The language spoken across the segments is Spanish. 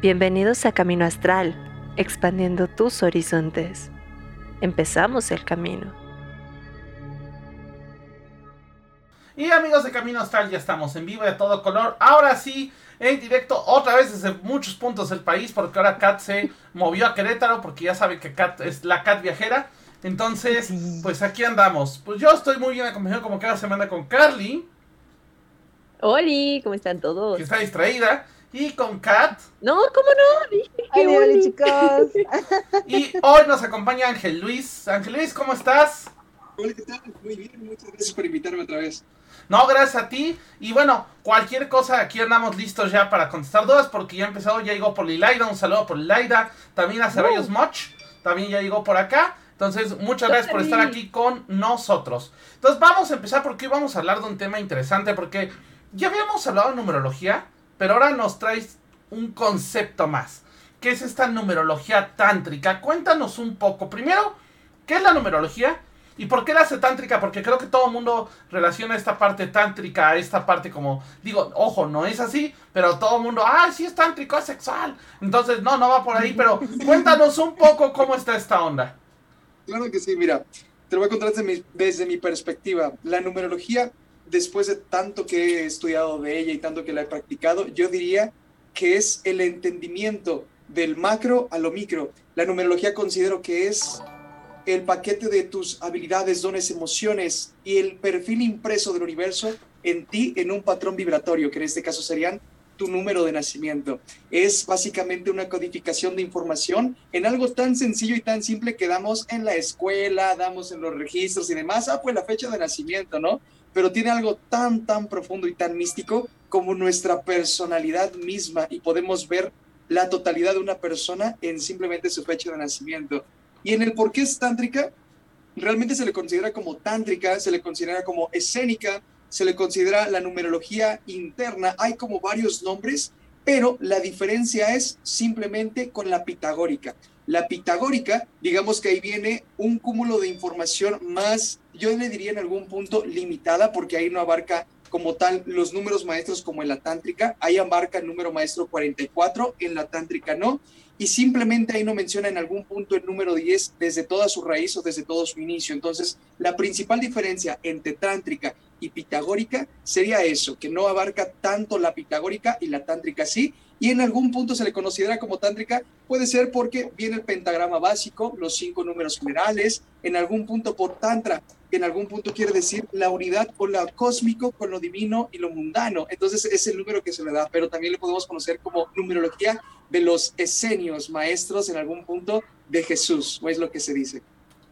Bienvenidos a Camino Astral, expandiendo tus horizontes. Empezamos el camino. Y amigos de Camino Astral, ya estamos en vivo y a todo color. Ahora sí, en directo, otra vez desde muchos puntos del país, porque ahora Kat se movió a Querétaro, porque ya sabe que Kat es la Kat viajera. Entonces, pues aquí andamos. Pues yo estoy muy bien acompañado como cada semana con Carly. Hola, ¿cómo están todos? Que está distraída. Y con Kat. No, ¿cómo no? Hola, chicos. Y hoy nos acompaña Ángel Luis. Ángel Luis, ¿cómo estás? Hola, ¿qué tal? Muy bien, muchas gracias por invitarme otra vez. No, gracias a ti. Y bueno, cualquier cosa, aquí andamos listos ya para contestar dudas, porque ya ha empezado, ya llegó Polilaida, un saludo a Polilaida, también a Ceballos Moch, también ya llegó por acá. Entonces, muchas gracias por estar aquí con nosotros. Entonces, vamos a empezar porque hoy vamos a hablar de un tema interesante, porque ya habíamos hablado de numerología, pero ahora nos traes un concepto más, que es esta numerología tántrica. Cuéntanos un poco. Primero, ¿qué es la numerología? ¿Y por qué la hace tántrica? Porque creo que todo el mundo relaciona esta parte tántrica a esta parte como, digo, ojo, no es así, pero todo el mundo, ah, sí es tántrico, es sexual. Entonces, no, no va por ahí, pero cuéntanos un poco cómo está esta onda. Claro que sí, mira, te lo voy a contar desde mi, desde mi perspectiva. La numerología, después de tanto que he estudiado de ella y tanto que la he practicado, yo diría que es el entendimiento del macro a lo micro. La numerología considero que es el paquete de tus habilidades, dones, emociones y el perfil impreso del universo en ti en un patrón vibratorio, que en este caso serían tu número de nacimiento. Es básicamente una codificación de información en algo tan sencillo y tan simple que damos en la escuela, damos en los registros y demás. Ah, pues la fecha de nacimiento, ¿no? Pero tiene algo tan, tan profundo y tan místico como nuestra personalidad misma y podemos ver la totalidad de una persona en simplemente su fecha de nacimiento. Y en el por qué es tántrica, realmente se le considera como tántrica, se le considera como escénica, se le considera la numerología interna. Hay como varios nombres, pero la diferencia es simplemente con la pitagórica. La pitagórica, digamos que ahí viene un cúmulo de información más, yo le diría en algún punto limitada, porque ahí no abarca como tal los números maestros como en la tántrica, ahí abarca el número maestro 44, en la tántrica no, y simplemente ahí no menciona en algún punto el número 10 desde toda su raíz o desde todo su inicio. Entonces, la principal diferencia entre tántrica y pitagórica sería eso, que no abarca tanto la pitagórica y la tántrica sí, y en algún punto se le considera como tántrica, puede ser porque viene el pentagrama básico, los cinco números generales, en algún punto por tantra, que en algún punto quiere decir la unidad con lo cósmico, con lo divino y lo mundano. Entonces es el número que se le da, pero también le podemos conocer como numerología de los esenios, maestros en algún punto de Jesús, o es lo que se dice.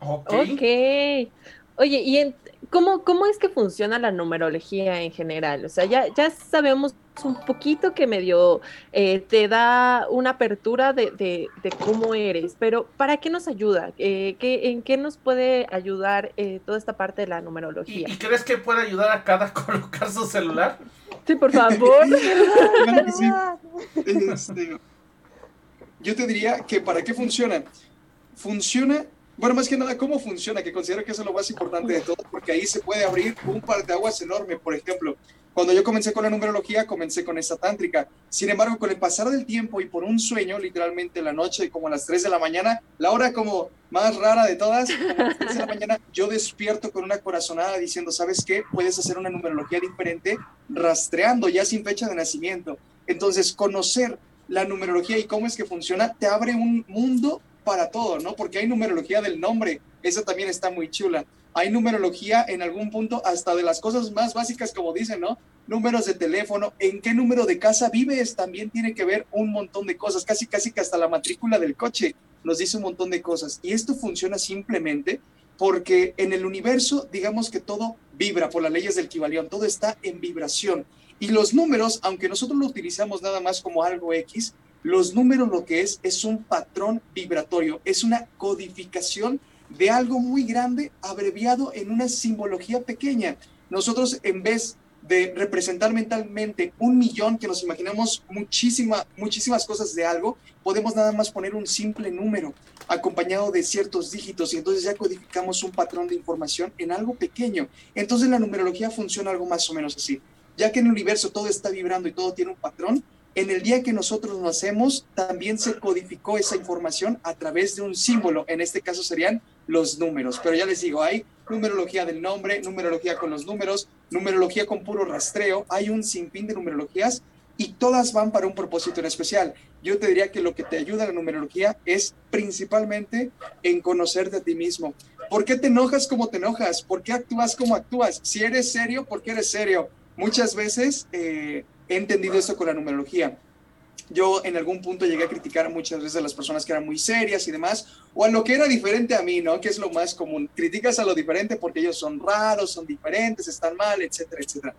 Ok. okay. Oye, ¿y en, cómo, cómo es que funciona la numerología en general? O sea, ya, ya sabemos un poquito que medio eh, te da una apertura de, de, de, cómo eres, pero ¿para qué nos ayuda? Eh, ¿qué, ¿En qué nos puede ayudar eh, toda esta parte de la numerología? ¿Y, ¿Y, crees que puede ayudar a cada a colocar su celular? Sí, por favor. este, yo te diría que ¿para qué funciona? Funciona bueno, más que nada, ¿cómo funciona? Que considero que eso es lo más importante de todo, porque ahí se puede abrir un par de aguas enorme. Por ejemplo, cuando yo comencé con la numerología, comencé con esta tántrica. Sin embargo, con el pasar del tiempo y por un sueño, literalmente la noche, como a las 3 de la mañana, la hora como más rara de todas, como a las 3 de la mañana, yo despierto con una corazonada diciendo, ¿sabes qué? Puedes hacer una numerología diferente rastreando ya sin fecha de nacimiento. Entonces, conocer la numerología y cómo es que funciona te abre un mundo para todo, ¿no? Porque hay numerología del nombre, esa también está muy chula. Hay numerología en algún punto hasta de las cosas más básicas, como dicen, ¿no? Números de teléfono, en qué número de casa vives, también tiene que ver un montón de cosas, casi casi que hasta la matrícula del coche nos dice un montón de cosas. Y esto funciona simplemente porque en el universo, digamos que todo vibra por las leyes del Kibalión, todo está en vibración. Y los números, aunque nosotros lo utilizamos nada más como algo X, los números lo que es es un patrón vibratorio, es una codificación de algo muy grande abreviado en una simbología pequeña. Nosotros en vez de representar mentalmente un millón, que nos imaginamos muchísima, muchísimas cosas de algo, podemos nada más poner un simple número acompañado de ciertos dígitos y entonces ya codificamos un patrón de información en algo pequeño. Entonces la numerología funciona algo más o menos así. Ya que en el universo todo está vibrando y todo tiene un patrón, En el día que nosotros nacemos, también se codificó esa información a través de un símbolo. En este caso serían los números. Pero ya les digo, hay numerología del nombre, numerología con los números, numerología con puro rastreo. Hay un sinfín de numerologías y todas van para un propósito en especial. Yo te diría que lo que te ayuda a la numerología es principalmente en conocerte a ti mismo. ¿Por qué te enojas como te enojas? ¿Por qué actúas como actúas? Si eres serio, ¿por qué eres serio? Muchas veces eh, he entendido esto con la numerología. Yo en algún punto llegué a criticar muchas veces a las personas que eran muy serias y demás, o a lo que era diferente a mí, ¿no? Que es lo más común. Criticas a lo diferente porque ellos son raros, son diferentes, están mal, etcétera, etcétera.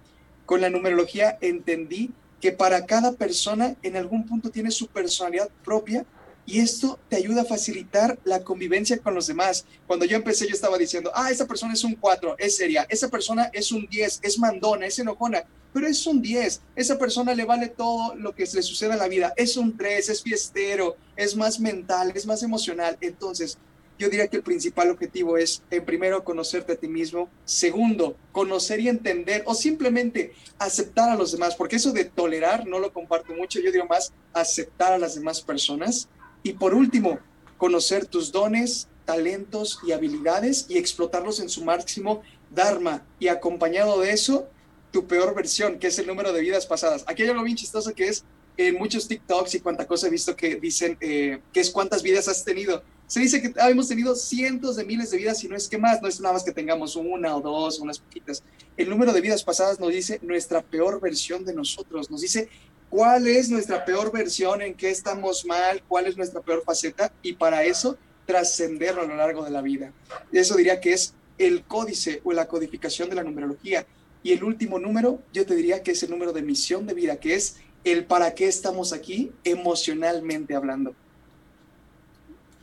Con la numerología entendí que para cada persona en algún punto tiene su personalidad propia y esto te ayuda a facilitar la convivencia con los demás. Cuando yo empecé yo estaba diciendo, ah, esa persona es un 4, es seria, esa persona es un 10, es mandona, es enojona, pero es un 10, esa persona le vale todo lo que le suceda en la vida, es un 3, es fiestero, es más mental, es más emocional. Entonces, yo diría que el principal objetivo es, en primero, conocerte a ti mismo, segundo, conocer y entender o simplemente aceptar a los demás, porque eso de tolerar no lo comparto mucho, yo digo más aceptar a las demás personas. Y por último, conocer tus dones, talentos y habilidades y explotarlos en su máximo dharma. Y acompañado de eso, tu peor versión, que es el número de vidas pasadas. Aquí hay algo bien chistoso que es en muchos TikToks y cuánta cosa he visto que dicen eh, que es cuántas vidas has tenido se dice que hemos tenido cientos de miles de vidas, y no es que más, no es nada más que tengamos una o dos, unas poquitas. El número de vidas pasadas nos dice nuestra peor versión de nosotros, nos dice cuál es nuestra peor versión, en qué estamos mal, cuál es nuestra peor faceta, y para eso trascenderlo a lo largo de la vida. Eso diría que es el códice o la codificación de la numerología. Y el último número, yo te diría que es el número de misión de vida, que es el para qué estamos aquí emocionalmente hablando.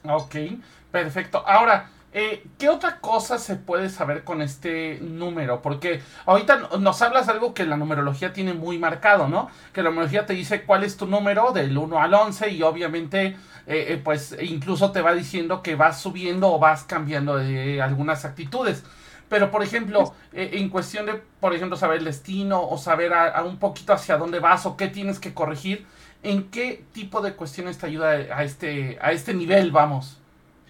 Ok, perfecto. Ahora, eh, ¿qué otra cosa se puede saber con este número? Porque ahorita nos hablas algo que la numerología tiene muy marcado, ¿no? Que la numerología te dice cuál es tu número del 1 al 11 y obviamente, eh, eh, pues incluso te va diciendo que vas subiendo o vas cambiando de algunas actitudes. Pero, por ejemplo, en cuestión de, por ejemplo, saber el destino o saber a, un poquito hacia dónde vas o qué tienes que corregir, ¿en qué tipo de cuestiones te ayuda a este, a este nivel, vamos?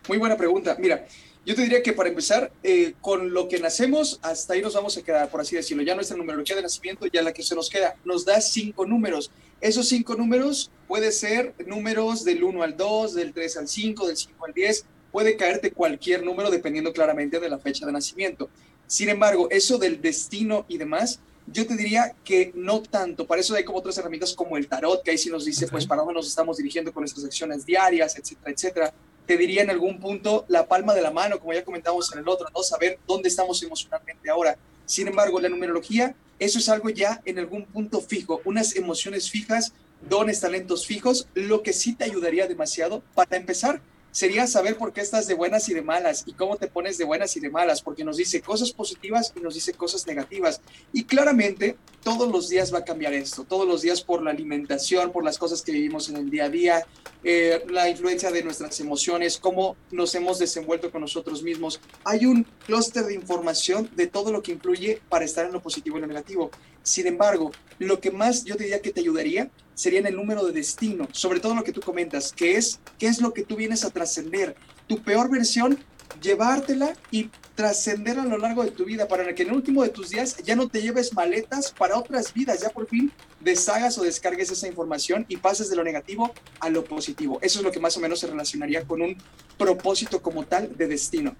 Muy buena pregunta. Mira, yo te diría que para empezar, eh, con lo que nacemos, hasta ahí nos vamos a quedar, por así decirlo. Ya nuestra numerología de nacimiento, ya la que se nos queda, nos da cinco números. Esos cinco números puede ser números del 1 al 2, del 3 al 5, del 5 al 10. Puede caerte cualquier número dependiendo claramente de la fecha de nacimiento. Sin embargo, eso del destino y demás, yo te diría que no tanto. Para eso hay como otras herramientas como el tarot, que ahí sí nos dice, pues, para dónde nos estamos dirigiendo con nuestras acciones diarias, etcétera, etcétera. Te diría en algún punto la palma de la mano, como ya comentamos en el otro, ¿no? Saber dónde estamos emocionalmente ahora. Sin embargo, la numerología, eso es algo ya en algún punto fijo, unas emociones fijas, dones, talentos fijos, lo que sí te ayudaría demasiado para empezar sería saber por qué estás de buenas y de malas y cómo te pones de buenas y de malas, porque nos dice cosas positivas y nos dice cosas negativas. Y claramente todos los días va a cambiar esto, todos los días por la alimentación, por las cosas que vivimos en el día a día, eh, la influencia de nuestras emociones, cómo nos hemos desenvuelto con nosotros mismos. Hay un clúster de información de todo lo que influye para estar en lo positivo y lo negativo. Sin embargo, lo que más yo diría que te ayudaría sería en el número de destino, sobre todo lo que tú comentas, que es qué es lo que tú vienes a trascender. Tu peor versión, llevártela y trascender a lo largo de tu vida para que en el último de tus días ya no te lleves maletas para otras vidas, ya por fin deshagas o descargues esa información y pases de lo negativo a lo positivo. Eso es lo que más o menos se relacionaría con un propósito como tal de destino.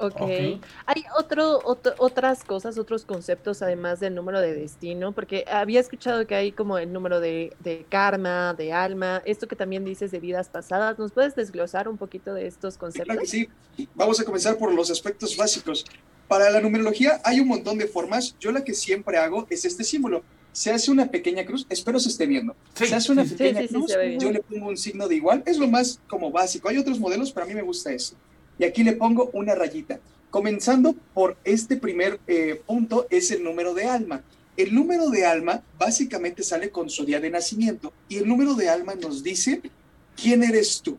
Ok. Hay otro, otras cosas, otros conceptos además del número de destino, porque había escuchado que hay como el número de, karma, de alma, esto que también dices de vidas pasadas. ¿Nos puedes desglosar un poquito de estos conceptos? Sí, Vamos a comenzar por los aspectos básicos. Para la numerología hay un montón de formas. Yo la que siempre hago es este símbolo. Se hace una pequeña cruz, espero se esté viendo. se hace una pequeña cruz, yo le pongo un signo de igual. Es lo más como básico. Hay otros modelos, pero a mí me gusta eso. Y aquí le pongo una rayita. Comenzando por este primer eh, punto es el número de alma. El número de alma básicamente sale con su día de nacimiento y el número de alma nos dice quién eres tú,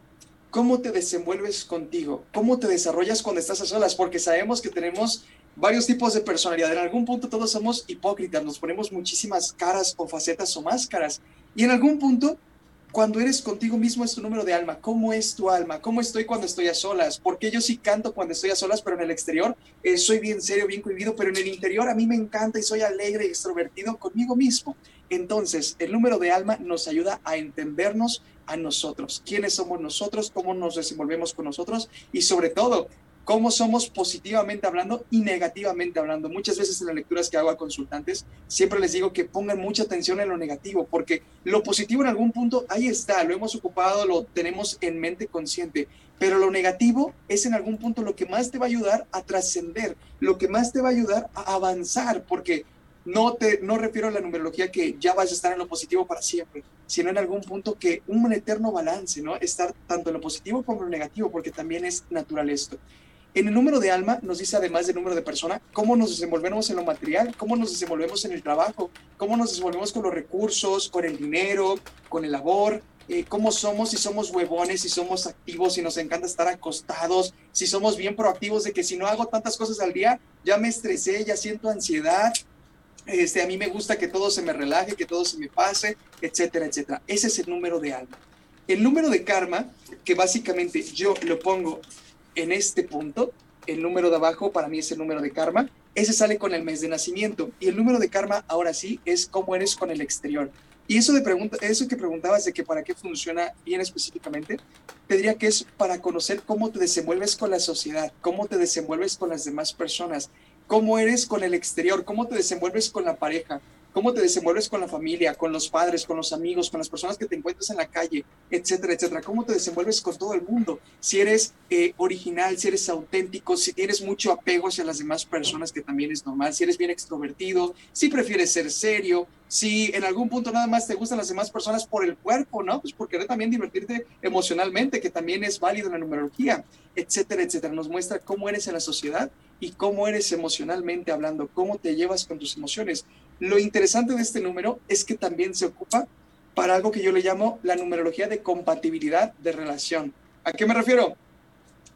cómo te desenvuelves contigo, cómo te desarrollas cuando estás a solas, porque sabemos que tenemos varios tipos de personalidad. En algún punto todos somos hipócritas, nos ponemos muchísimas caras o facetas o máscaras. Y en algún punto cuando eres contigo mismo es tu número de alma. ¿Cómo es tu alma? ¿Cómo estoy cuando estoy a solas? Porque yo sí canto cuando estoy a solas, pero en el exterior eh, soy bien serio, bien cohibido, pero en el interior a mí me encanta y soy alegre y extrovertido conmigo mismo. Entonces, el número de alma nos ayuda a entendernos a nosotros, quiénes somos nosotros, cómo nos desenvolvemos con nosotros y sobre todo cómo somos positivamente hablando y negativamente hablando. Muchas veces en las lecturas que hago a consultantes, siempre les digo que pongan mucha atención en lo negativo, porque lo positivo en algún punto, ahí está, lo hemos ocupado, lo tenemos en mente consciente, pero lo negativo es en algún punto lo que más te va a ayudar a trascender, lo que más te va a ayudar a avanzar, porque no te no refiero a la numerología que ya vas a estar en lo positivo para siempre, sino en algún punto que un eterno balance, ¿no? Estar tanto en lo positivo como en lo negativo, porque también es natural esto. En el número de alma nos dice, además del número de persona, cómo nos desenvolvemos en lo material, cómo nos desenvolvemos en el trabajo, cómo nos desenvolvemos con los recursos, con el dinero, con el labor, eh, cómo somos, si somos huevones, si somos activos, si nos encanta estar acostados, si somos bien proactivos de que si no hago tantas cosas al día, ya me estresé, ya siento ansiedad, este, a mí me gusta que todo se me relaje, que todo se me pase, etcétera, etcétera. Ese es el número de alma. El número de karma, que básicamente yo lo pongo en este punto, el número de abajo para mí es el número de karma, ese sale con el mes de nacimiento y el número de karma ahora sí es cómo eres con el exterior. Y eso, de pregunta, eso que preguntabas de que para qué funciona bien específicamente, te diría que es para conocer cómo te desenvuelves con la sociedad, cómo te desenvuelves con las demás personas, cómo eres con el exterior, cómo te desenvuelves con la pareja, cómo te desenvuelves con la familia, con los padres, con los amigos, con las personas que te encuentras en la calle, etcétera, etcétera. Cómo te desenvuelves con todo el mundo. Si eres eh, original, si eres auténtico, si tienes mucho apego hacia las demás personas, que también es normal, si eres bien extrovertido, si prefieres ser serio, si en algún punto nada más te gustan las demás personas por el cuerpo, ¿no? Pues por querer también divertirte emocionalmente, que también es válido en la numerología, etcétera, etcétera. Nos muestra cómo eres en la sociedad y cómo eres emocionalmente hablando, cómo te llevas con tus emociones. Lo interesante de este número es que también se ocupa para algo que yo le llamo la numerología de compatibilidad de relación. ¿A qué me refiero?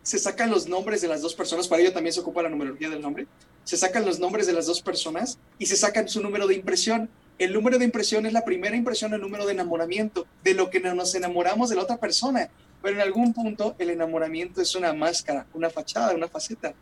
Se sacan los nombres de las dos personas, para ello también se ocupa la numerología del nombre. Se sacan los nombres de las dos personas y se sacan su número de impresión. El número de impresión es la primera impresión, el número de enamoramiento, de lo que nos enamoramos de la otra persona. Pero en algún punto el enamoramiento es una máscara, una fachada, una faceta.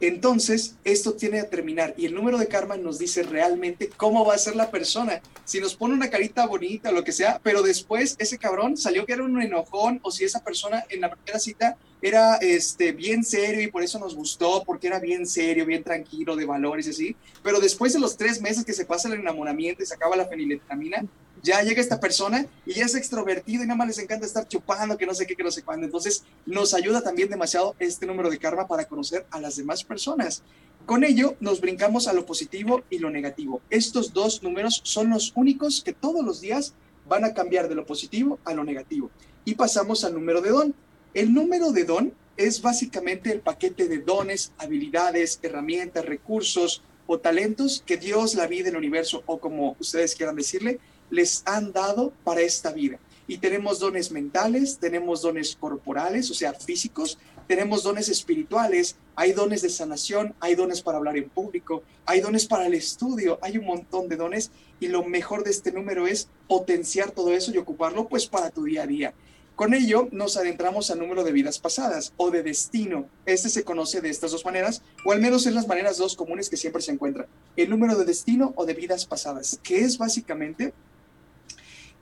Entonces, esto tiene que terminar y el número de karma nos dice realmente cómo va a ser la persona. Si nos pone una carita bonita o lo que sea, pero después ese cabrón salió que era un enojón o si esa persona en la primera cita era este, bien serio y por eso nos gustó, porque era bien serio, bien tranquilo, de valores y así. Pero después de los tres meses que se pasa el enamoramiento y se acaba la feniletamina, ya llega esta persona y ya es extrovertido y nada más les encanta estar chupando, que no sé qué, que no sé cuándo. Entonces, nos ayuda también demasiado este número de karma para conocer a las demás personas. Con ello, nos brincamos a lo positivo y lo negativo. Estos dos números son los únicos que todos los días van a cambiar de lo positivo a lo negativo. Y pasamos al número de don. El número de don es básicamente el paquete de dones, habilidades, herramientas, recursos o talentos que Dios, la vida, el universo o como ustedes quieran decirle, les han dado para esta vida. Y tenemos dones mentales, tenemos dones corporales, o sea, físicos, tenemos dones espirituales, hay dones de sanación, hay dones para hablar en público, hay dones para el estudio, hay un montón de dones y lo mejor de este número es potenciar todo eso y ocuparlo pues para tu día a día. Con ello nos adentramos al número de vidas pasadas o de destino. Este se conoce de estas dos maneras, o al menos en las maneras dos comunes que siempre se encuentran. El número de destino o de vidas pasadas, que es básicamente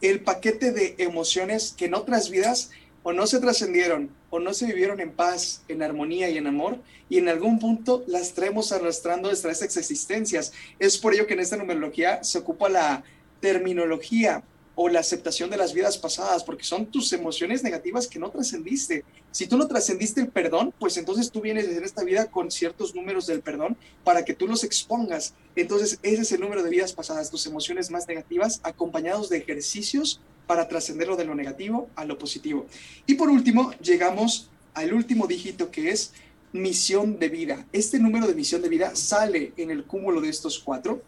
el paquete de emociones que en otras vidas o no se trascendieron o no se vivieron en paz, en armonía y en amor, y en algún punto las traemos arrastrando nuestras existencias. Es por ello que en esta numerología se ocupa la terminología o la aceptación de las vidas pasadas, porque son tus emociones negativas que no trascendiste. Si tú no trascendiste el perdón, pues entonces tú vienes en esta vida con ciertos números del perdón para que tú los expongas. Entonces ese es el número de vidas pasadas, tus emociones más negativas, acompañados de ejercicios para trascenderlo de lo negativo a lo positivo. Y por último, llegamos al último dígito que es misión de vida. Este número de misión de vida sale en el cúmulo de estos cuatro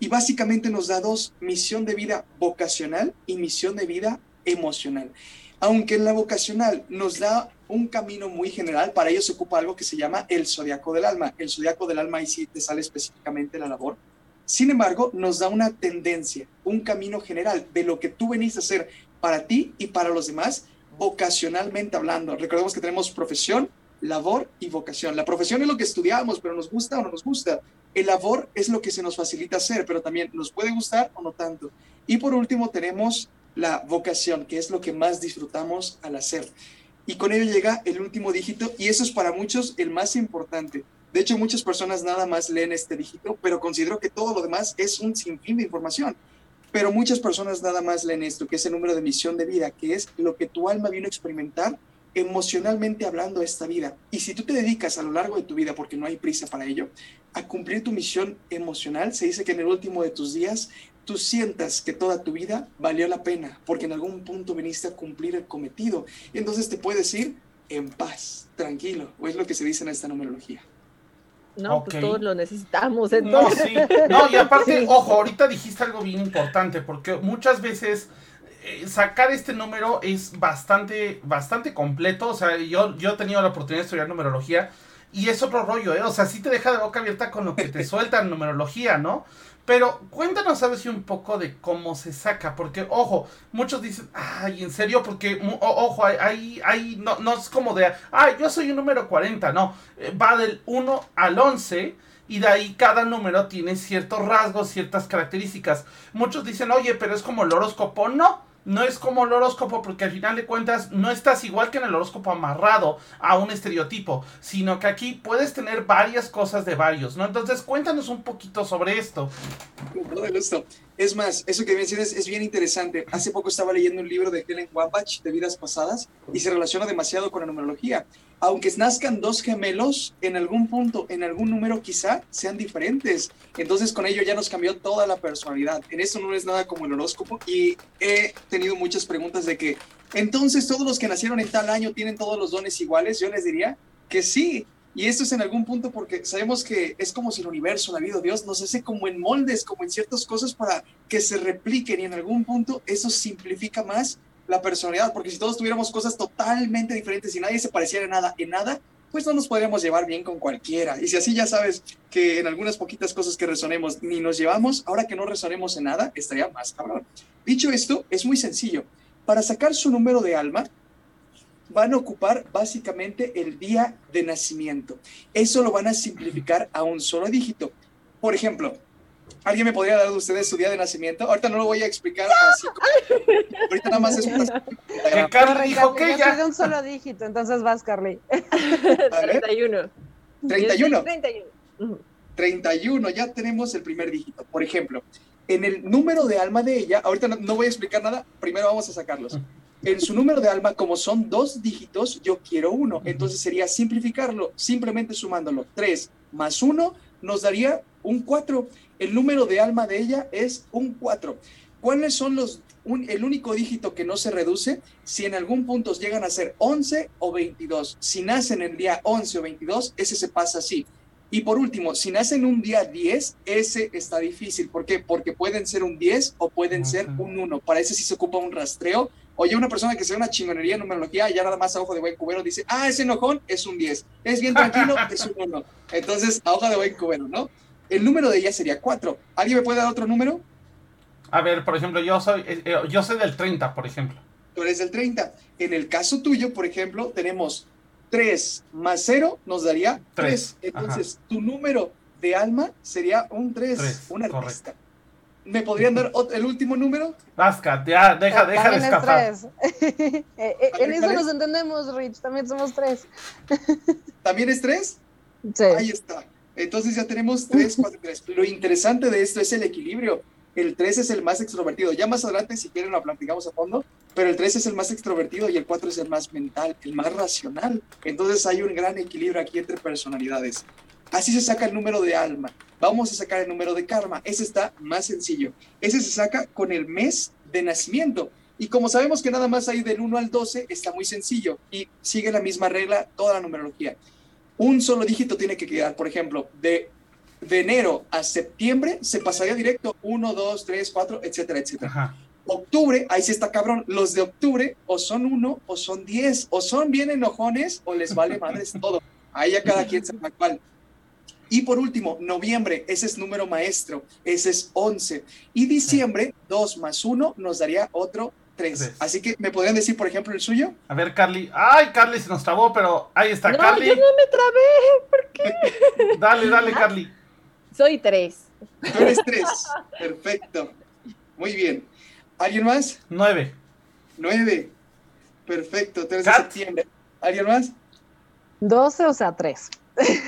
y básicamente nos da dos, misión de vida vocacional y misión de vida emocional. Aunque en la vocacional nos da un camino muy general, para ello se ocupa algo que se llama el zodiaco del alma. El zodiaco del alma, ahí sí te sale específicamente la labor, Sin embargo, nos da una tendencia, un camino general de lo que tú venís a hacer para ti y para los demás, vocacionalmente hablando. Recordemos que tenemos profesión, labor y vocación. La profesión es lo que estudiamos, pero nos gusta o no nos gusta. El labor es lo que se nos facilita hacer, pero también nos puede gustar o no tanto. Y por último tenemos la vocación, que es lo que más disfrutamos al hacer. Y con ello llega el último dígito y eso es para muchos el más importante. De hecho, muchas personas nada más leen este dígito, pero considero que todo lo demás es un sinfín de información. Pero muchas personas nada más leen esto, que es el número de misión de vida, que es lo que tu alma vino a experimentar emocionalmente hablando esta vida. Y si tú te dedicas a lo largo de tu vida, porque no hay prisa para ello, a cumplir tu misión emocional, se dice que en el último de tus días tú sientas que toda tu vida valió la pena, porque en algún punto viniste a cumplir el cometido. Y entonces te puedes ir en paz, tranquilo, o es lo que se dice en esta numerología. No, pues todos lo necesitamos. Entonces. No, sí. No, y aparte, ojo, ahorita dijiste algo bien importante, porque muchas veces sacar este número es bastante, bastante completo. O sea, yo, yo he tenido la oportunidad de estudiar numerología y es otro rollo, ¿eh? O sea, sí te deja de boca abierta con lo que te suelta en numerología, ¿no? Pero cuéntanos, ¿sabes? Si un poco de cómo se saca, porque, ojo, muchos dicen, ay, en serio, porque, ojo, hay, hay, no, no es como de, ay, yo soy un número 40, no, eh, va del 1 al 11 y de ahí cada número tiene ciertos rasgos, ciertas características. Muchos dicen, oye, pero es como el horóscopo, no no es como el horóscopo, porque al final de cuentas no estás igual que en el horóscopo amarrado a un estereotipo, sino que aquí puedes tener varias cosas de varios, ¿no? Entonces, cuéntanos un poquito sobre esto. Es más, eso que mencionas es bien interesante. Hace poco estaba leyendo un libro de Helen Wambach de vidas pasadas y se relaciona demasiado con la numerología. Aunque nazcan dos gemelos, en algún punto, en algún número quizá sean diferentes. Entonces con ello ya nos cambió toda la personalidad. En eso no es nada como el horóscopo y he tenido muchas preguntas de que, entonces todos los que nacieron en tal año tienen todos los dones iguales. Yo les diría que sí, y esto es en algún punto porque sabemos que es como si el universo, la vida, Dios nos hace como en moldes, como en ciertas cosas para que se repliquen y en algún punto eso simplifica más la personalidad, porque si todos tuviéramos cosas totalmente diferentes y nadie se pareciera en nada, en nada, pues no nos podríamos llevar bien con cualquiera. Y si así ya sabes que en algunas poquitas cosas que resonemos ni nos llevamos, ahora que no resonemos en nada, estaría más cabrón. Dicho esto, es muy sencillo. Para sacar su número de alma, van a ocupar básicamente el día de nacimiento. Eso lo van a simplificar a un solo dígito. Por ejemplo, ¿alguien me podría dar de ustedes su día de nacimiento? Ahorita no lo voy a explicar así. Ahorita nada más es un... Que Carly dijo que ya. de un solo dígito, entonces vas, Carly. 31. 31. 31. 31, ya tenemos el primer dígito. Por ejemplo, en el número de alma de ella, ahorita no, no voy a explicar nada, primero vamos a sacarlos en su número de alma, como son dos dígitos, yo quiero uno. Entonces sería simplificarlo, simplemente sumándolo. Tres más uno nos daría un cuatro. El número de alma de ella es un cuatro. ¿Cuáles son los, el único dígito que no se reduce? Si en algún punto llegan a ser 11 o 22. Si nacen el día 11 o 22, ese se pasa así. Y por último, si nacen un día 10, ese está difícil. ¿Por qué? Porque pueden ser un 10 o pueden ser un 1. Para ese sí se ocupa un rastreo Oye, una persona que sea una chingonería en numerología, ya nada más a ojo de buen cubero dice, ah, ese enojón es un 10, es bien tranquilo, es un 1. Entonces, a hoja de buen cubero, ¿no? El número de ella sería 4. ¿Alguien me puede dar otro número? A ver, por ejemplo, yo soy, eh, eh, yo soy del 30, por ejemplo. Tú eres del 30. En el caso tuyo, por ejemplo, tenemos 3 más 0 nos daría 3. Entonces, tu número de alma sería un 3, una artista. ¿Me podrían dar el último número? Vasca, ya, deja, deja de escapar. Eh, eh, en eso nos entendemos, Rich, también somos tres. ¿También es tres? Sí. Ahí está. Entonces ya tenemos tres, cuatro, tres. Lo interesante de esto es el equilibrio. El tres es el más extrovertido. Ya más adelante, si quieren, lo platicamos a fondo, pero el tres es el más extrovertido y el cuatro es el más mental, el más racional. Entonces hay un gran equilibrio aquí entre personalidades. Así se saca el número de alma. Vamos a sacar el número de karma. Ese está más sencillo. Ese se saca con el mes de nacimiento. Y como sabemos que nada más hay del 1 al 12, está muy sencillo y sigue la misma regla toda la numerología. Un solo dígito tiene que quedar, por ejemplo, de, de enero a septiembre se pasaría directo 1, 2, 3, 4, etcétera, etcétera. Octubre, ahí sí está cabrón, los de octubre o son 1 o son 10, o son bien enojones o les vale madres todo. Ahí ya cada quien sabe cuál. Y por último, noviembre, ese es número maestro, ese es 11. Y diciembre, 2 más 1 nos daría otro 3. Así que, ¿me podrían decir, por ejemplo, el suyo? A ver, Carly. Ay, Carly se nos trabó, pero ahí está no, Carly. Yo no me trabé, ¿por qué? dale, dale, ah, Carly. Soy 3. Tú eres 3. Perfecto. Muy bien. ¿Alguien más? 9. 9. Perfecto, 3 de septiembre. ¿Alguien más? 12, o sea, 3.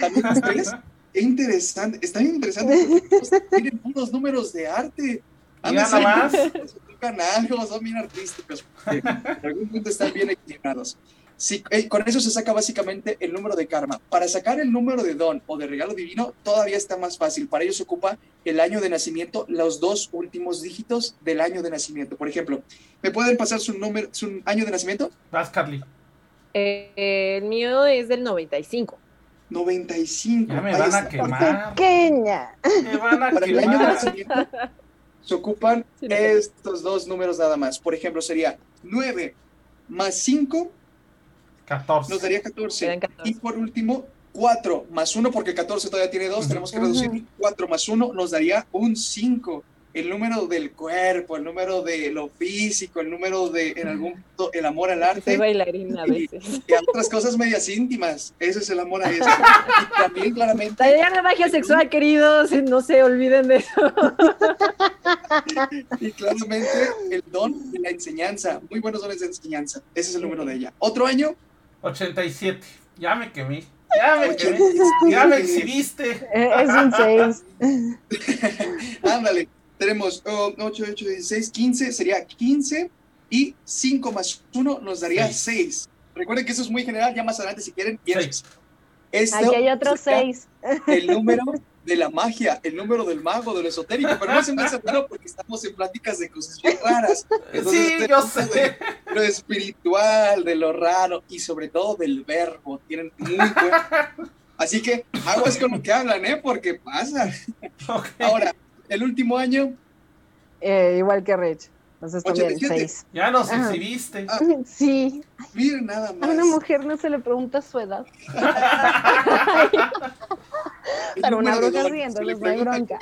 ¿También 3? es interesante, está bien interesante tienen puros números de arte. Nada más. Tocan algo, son bien artísticos. En algún punto están bien equilibrados. Si, eh, con eso se saca básicamente el número de karma. Para sacar el número de don o de regalo divino todavía está más fácil. Para ellos ocupa el año de nacimiento, los dos últimos dígitos del año de nacimiento. Por ejemplo, ¿me pueden pasar su, número, su año de nacimiento? Vas, Carly. Eh, el mío es del 95. 95. Ya me van a quemar. Pequeña. Me van a Para el año de quemar. nacimiento se ocupan Sí, estos dos números nada más. Por ejemplo, sería 9 más 5 14. nos daría 14. Quedan 14. Y por último, 4 más 1, porque 14 todavía tiene 2, Ujú. tenemos que reducir. 4 más 1 nos daría un 5. El número del cuerpo, el número de lo físico, el número de, en algún punto, el amor al Soy arte bailarina a veces. y a otras cosas medias íntimas. Ese es el amor a eso. Y también claramente Taller de magia sexual, queridos. No se olviden de eso. Y claramente el don de la enseñanza. Muy buenos dones de enseñanza. Ese es el número de ella. Otro año, 87. Ya me quemé. Ya me quemé. 87. Ya me exhibiste. Eh, Es un 6. Ándale. Tenemos oh, 8, 8, 16, 15. Sería 15. Y 5 más 1 nos daría Seis. 6. Recuerden que eso es muy general. Ya más adelante, si quieren. Esto Aquí hay otro sería 6. El número de la magia, el número del mago, de lo esotérico. Pero no se me hace raro porque estamos en pláticas de cosas bien raras. Entonces, Sí, yo sé. de lo espiritual, de lo raro y sobre todo del verbo. Tienen muy buen. Así que aguas con lo que hablan, ¿eh? Porque pasa. Ok. Ahora, el último año, Eh, igual que Rich. Entonces también 87. 6. Ya nos Ajá. exhibiste. Ah, Sí, miren nada a más. una mujer no se le pregunta su edad. Pero una bruja no hay pregunta bronca.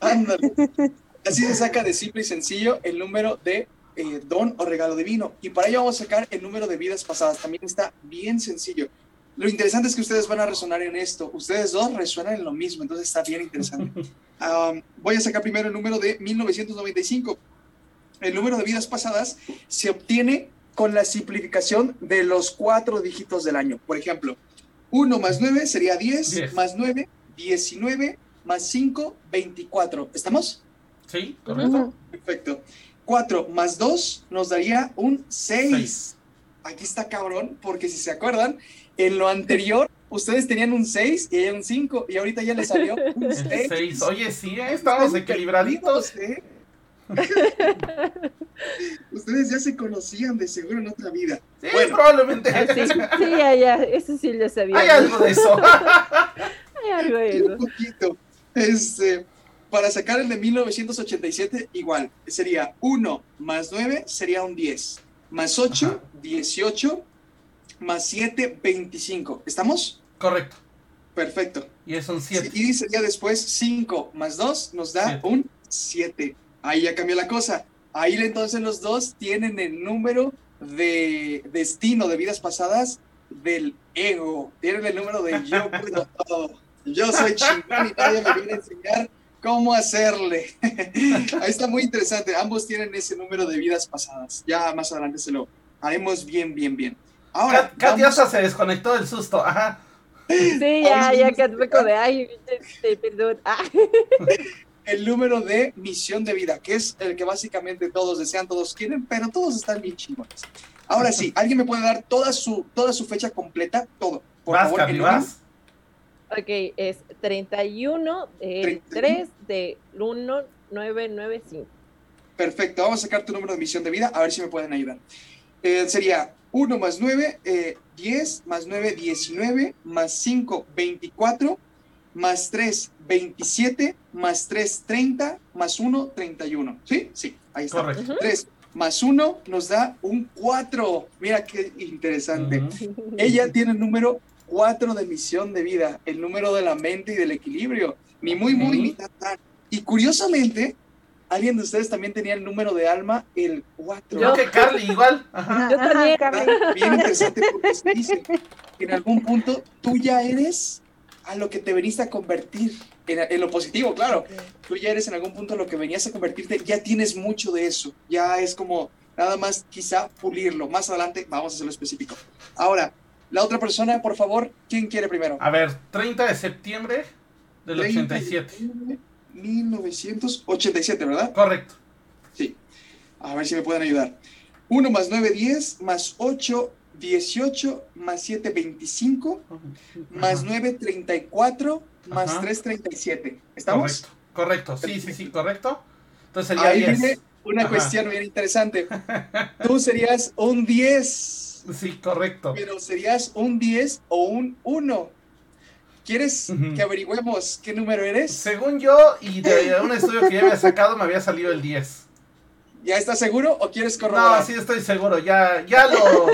Ándale. Así se saca de simple y sencillo el número de eh, don o regalo divino. Y para ello vamos a sacar el número de vidas pasadas. También está bien sencillo. Lo interesante es que ustedes van a resonar en esto. Ustedes dos resuenan en lo mismo, entonces está bien interesante. Um, voy a sacar primero el número de 1995. El número de vidas pasadas se obtiene con la simplificación de los cuatro dígitos del año. Por ejemplo, 1 más 9 sería 10, Diez. más 9, 19, más 5, 24. ¿Estamos? Sí, correcto. Perfecto. 4 más 2 nos daría un 6. Seis. Aquí está cabrón, porque si se acuerdan, en lo anterior ustedes tenían un 6 y ella un 5, y ahorita ya le salió un El 6. 6. Oye, sí, eh, estamos equilibraditos. ¿eh? Ustedes ya se conocían de seguro en otra vida. Sí, Bueno. probablemente. Ah, sí, sí, ya, ya. Eso sí lo sabía. Hay algo de eso. Hay algo de Un eso. poquito. Este, para sacar el de 1987, igual. Sería 1 más 9 sería un 10. Más 8, Ajá. 18. Más 7, 25. ¿Estamos? Correcto. Perfecto. Y es un 7. Y sería después 5 más 2 nos da Siete. un 7. Ahí ya cambió la cosa. Ahí entonces los dos tienen el número de destino de vidas pasadas del ego. Tienen el número de yo puedo todo. Yo soy chingón y nadie me viene a enseñar cómo hacerle. Ahí está muy interesante. Ambos tienen ese número de vidas pasadas. Ya más adelante se lo haremos bien, bien, bien. Ahora, Kat, Kat se desconectó del susto. Ajá. Sí, ya, ya, que me de ay, este, perdón. Ah. el número de misión de vida, que es el que básicamente todos desean, todos quieren, pero todos están bien chingones. Ahora sí, ¿alguien me puede dar toda su, toda su fecha completa? Todo. Por vas, favor, orden. vas. Ok, es 31 del 3 de 1995. Perfecto, vamos a sacar tu número de misión de vida, a ver si me pueden ayudar. Eh, sería 1 más 9, eh, 10, más 9, 19, más 5, 24, más 3, 27, más 3, 30, más 1, 31. ¿Sí? Sí, ahí está. Correcto. 3 más 1 nos da un 4. Mira qué interesante. Ujú. Ella tiene el número 4 de misión de vida, el número de la mente y del equilibrio. Ni muy, muy, ni tan, tan. Y curiosamente, alguien de ustedes también tenía el número de alma, el 4. Yo que Carly, igual. Ajá. Yo también. Bien interesante porque se dice que en algún punto tú ya eres a lo que te veniste a convertir. En, en lo positivo, claro. Tú ya eres en algún punto lo que venías a convertirte, ya tienes mucho de eso. Ya es como nada más quizá pulirlo. Más adelante vamos a hacerlo específico. Ahora, la otra persona, por favor, ¿quién quiere primero? A ver, 30 de septiembre del 30 de 87. septiembre, 1987, ¿verdad? Correcto. Sí. A ver si me pueden ayudar. 1 más 9, 10, más 8, 18, más 7, 25, más Ajá. 9, 34, más Ajá. 3, 37. ¿Estamos? Correcto, correcto. Sí, sí, sí, correcto. Entonces sería Ahí 10. viene una Ajá. cuestión bien interesante. Tú serías un 10, Sí, correcto. pero serías un 10 o un 1. ¿Quieres que averigüemos qué número eres? Según yo, y de un estudio que ya había sacado, me había salido el 10. ¿Ya estás seguro o quieres corroborar? No, sí estoy seguro, ya, ya lo,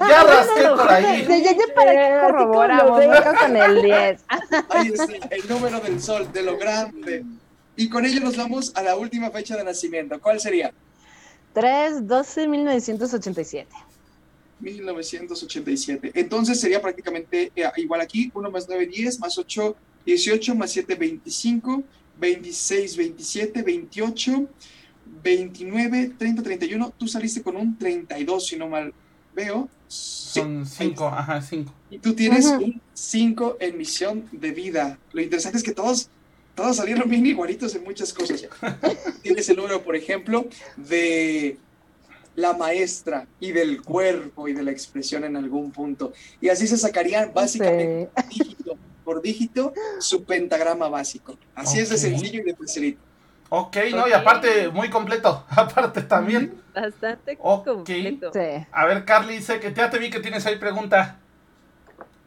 ya rasqué por ahí. Ya, ya, ya, para que corroboramos, con el 10. Ahí está, el número del sol, de lo grande. Y con ello nos vamos a la última fecha de nacimiento. ¿Cuál sería? 3, 12, 1987. 1987. Entonces sería prácticamente eh, igual aquí, 1 más 9, 10, más 8, 18, más 7, 25, 26, 27, 28, 29, 30, 31. Tú saliste con un 32, si no mal veo. Sí. Son 5, ajá, 5. Y tú tienes Ujú. un 5 en misión de vida. Lo interesante es que todos, todos salieron bien igualitos en muchas cosas. tienes el número, por ejemplo, de la maestra y del cuerpo y de la expresión en algún punto. Y así se sacarían básicamente dígito por dígito su pentagrama básico. Así es de sencillo y de facilito. Ok, no, y aparte, muy completo. Aparte también. Bastante Ok. completo. Sí. A ver, Carly, dice que ya te vi que tienes ahí pregunta.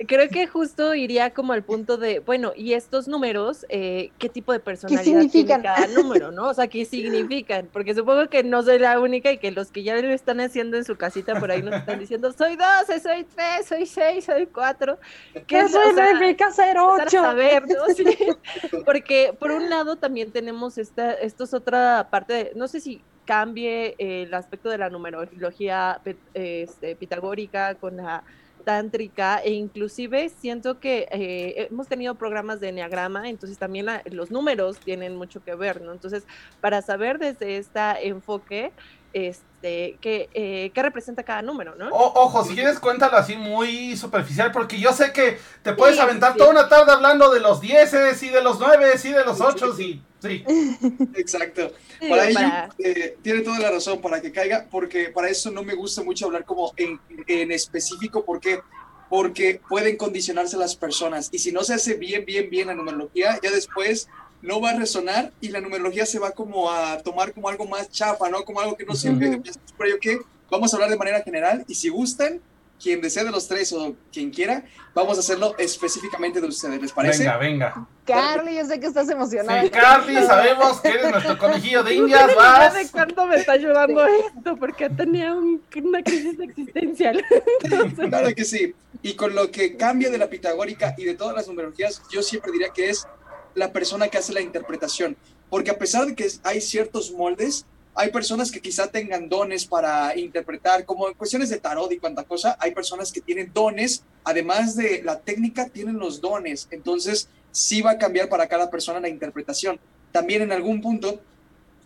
Creo que justo iría como al punto de, bueno, y estos números, eh, ¿qué tipo de personalidad significan? tiene cada número, no? O sea, ¿qué significan? Porque supongo que no soy la única y que los que ya lo están haciendo en su casita por ahí nos están diciendo, soy 12, soy 3, soy 6, soy 4. ¿Qué Eso o sea, significa ser empezar a 8. saber, ¿no? Sí. Porque por un lado también tenemos esta, esto es otra parte, de- no sé si cambie eh, el aspecto de la numerología pe- este, pitagórica con la tántrica e inclusive siento que eh, hemos tenido programas de enneagrama, entonces también la- los números tienen mucho que ver, ¿no? Entonces, para saber desde este enfoque, este, qué, eh, qué representa cada número, ¿no? O- ojo, si quieres cuéntalo así muy superficial, porque yo sé que te puedes Sí, aventar sí. toda una tarde hablando de los 10 y de los 9 y de los 8 y sí. Exacto. Para ello, eh, tiene toda la razón para que caiga, porque para eso no me gusta mucho hablar como en, en específico, porque porque pueden condicionarse las personas y si no se hace bien, bien, bien la numerología, ya después no va a resonar y la numerología se va como a tomar como algo más chafa, ¿no? Como algo que no sirve. Entonces, por ello que vamos a hablar de manera general y si gustan, quien desee de los tres o quien quiera, vamos a hacerlo específicamente de ustedes, ¿les parece? Venga, venga. Carly, yo sé que estás emocionada. Sí, Carly, sabemos que eres nuestro conejillo de indias, vas. de cuánto me está ayudando esto, porque tenía un- una crisis existencial. Entonces, Claro que sí. Y con lo que cambia de la pitagórica y de todas las numerologías, yo siempre diría que es la persona que hace la interpretación. Porque a pesar de que hay ciertos moldes, hay personas que quizá tengan dones para interpretar, como en cuestiones de tarot y cuanta cosa, hay personas que tienen dones, además de la técnica, tienen los dones. Entonces, sí va a cambiar para cada persona la interpretación. También en algún punto,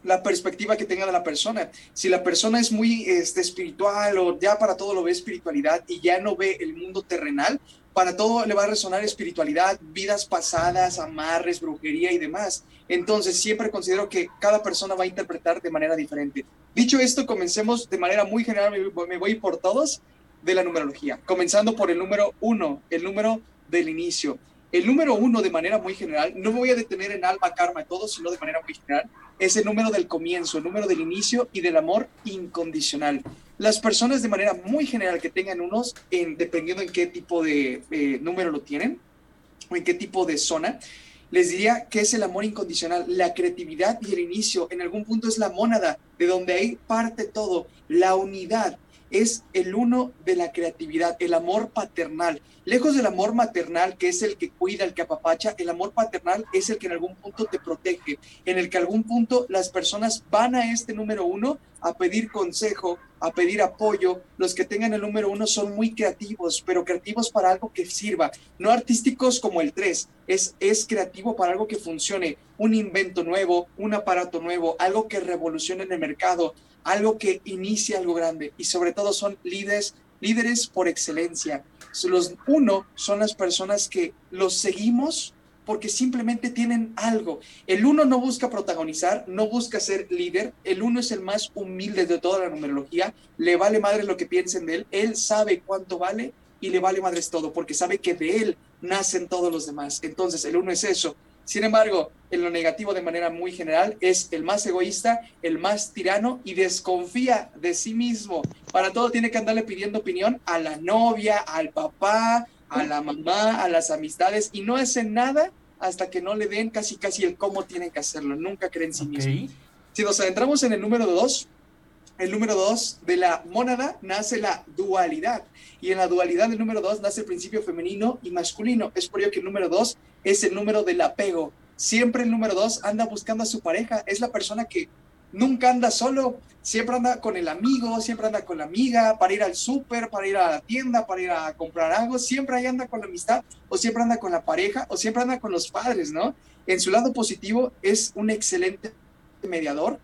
la perspectiva que tenga de la persona. Si la persona es muy este, espiritual o ya para todo lo ve espiritualidad y ya no ve el mundo terrenal, para todo le va a resonar espiritualidad, vidas pasadas, amarres, brujería y demás. Entonces siempre considero que cada persona va a interpretar de manera diferente. Dicho esto, comencemos de manera muy general, me voy- por todos, de la numerología. Comenzando por el número uno, el número del inicio. El número uno, de manera muy general, no me voy a detener en alma, karma, todo, sino de manera muy general, es el número del comienzo, el número del inicio y del amor incondicional. Las personas de manera muy general que tengan unos, en, dependiendo en qué tipo de eh, número lo tienen o en qué tipo de zona, les diría que es el amor incondicional, la creatividad y el inicio. En algún punto es la mónada, de donde ahí parte todo, la unidad. es el uno de la creatividad, el amor paternal. Lejos del amor maternal, que es el que cuida, el que apapacha, el amor paternal es el que en algún punto te protege, en el que algún punto las personas van a este número uno a pedir consejo, a pedir apoyo. Los que tengan el número uno son muy creativos, pero creativos para algo que sirva, no artísticos como el tres. Es, es creativo para algo que funcione, un invento nuevo, un aparato nuevo, algo que revolucione en el mercado, algo que inicie algo grande y sobre todo son líderes, líderes por excelencia. Los uno son las personas que los seguimos porque simplemente tienen algo. El uno no busca protagonizar, no busca ser líder, el uno es el más humilde de toda la numerología, le vale madre lo que piensen de él, él sabe cuánto vale y le vale madres todo, porque sabe que de él nacen todos los demás. Entonces, el uno es eso, sin embargo, en lo negativo de manera muy general es el más egoísta, el más tirano y desconfía de sí mismo. Para todo tiene que andarle pidiendo opinión a la novia, al papá, a la mamá, a las amistades y no hace nada hasta que no le den casi casi el cómo tiene que hacerlo. Nunca cree en sí mismo. Si nos adentramos en el número dos, el número dos de la mónada nace la dualidad. Y en la dualidad del número dos nace el principio femenino y masculino. Es por ello que el número dos es el número del apego. Siempre el número dos anda buscando a su pareja. Es la persona que nunca anda solo. Siempre anda con el amigo, siempre anda con la amiga, para ir al súper, para ir a la tienda, para ir a comprar algo. Siempre ahí anda con la amistad, o siempre anda con la pareja, o siempre anda con los padres, ¿no? En su lado positivo es un excelente mediador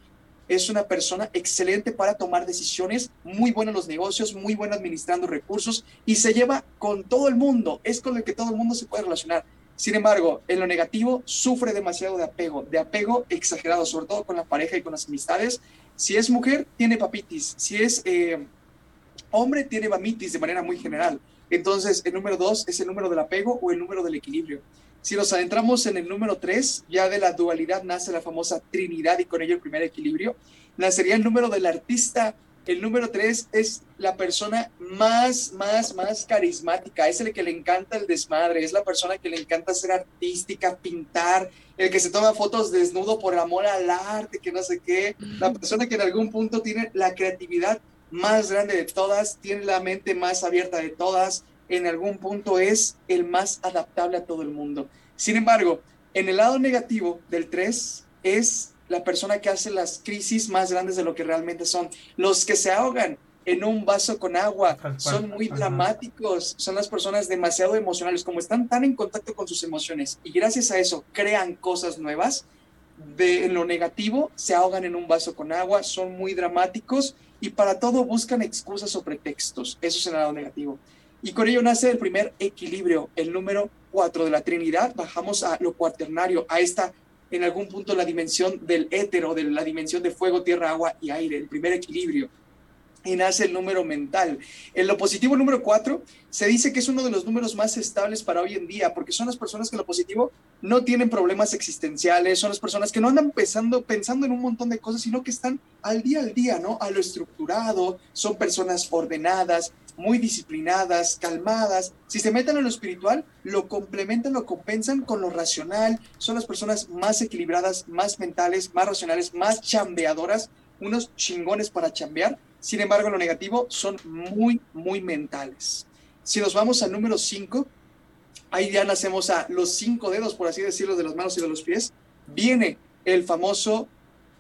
es una persona excelente para tomar decisiones, muy buena en los negocios, muy buena administrando recursos y se lleva con todo el mundo, es con el que todo el mundo se puede relacionar. Sin embargo, en lo negativo sufre demasiado de apego, de apego exagerado, sobre todo con la pareja y con las amistades. Si es mujer, tiene papitis. Si es eh, hombre, tiene mamitis de manera muy general. Entonces, el número dos es el número del apego o el número del equilibrio. Si nos adentramos en el número 3, ya de la dualidad nace la famosa Trinidad y con ello el primer equilibrio, nacería el número del artista. El número 3 es la persona más, más, más carismática, es el que le encanta el desmadre, es la persona que le encanta ser artística, pintar, el que se toma fotos desnudo por amor al arte, que no sé qué, la persona que en algún punto tiene la creatividad más grande de todas, tiene la mente más abierta de todas, en algún punto es el más adaptable a todo el mundo. Sin embargo, en el lado negativo del 3 es la persona que hace las crisis más grandes de lo que realmente son. Los que se ahogan en un vaso con agua son muy dramáticos, son las personas demasiado emocionales, como están tan en contacto con sus emociones y gracias a eso crean cosas nuevas. De en lo negativo se ahogan en un vaso con agua, son muy dramáticos y para todo buscan excusas o pretextos. Eso es el lado negativo. Y con ello nace el primer equilibrio, el número cuatro de la Trinidad. Bajamos a lo cuaternario, a esta, en algún punto, la dimensión del étero, de la dimensión de fuego, tierra, agua y aire, el primer equilibrio y nace el número mental. En lo positivo número 4 se dice que es uno de los números más estables para hoy en día, porque son las personas que en lo positivo no tienen problemas existenciales, son las personas que no andan pensando, pensando en un montón de cosas, sino que están al día al día, ¿no? A lo estructurado, son personas ordenadas, muy disciplinadas, calmadas. Si se meten en lo espiritual, lo complementan, lo compensan con lo racional, son las personas más equilibradas, más mentales, más racionales, más chambeadoras, unos chingones para chambear sin embargo, lo negativo son muy, muy mentales. Si nos vamos al número 5, ahí ya nacemos a los cinco dedos, por así decirlo, de las manos y de los pies. Viene el famoso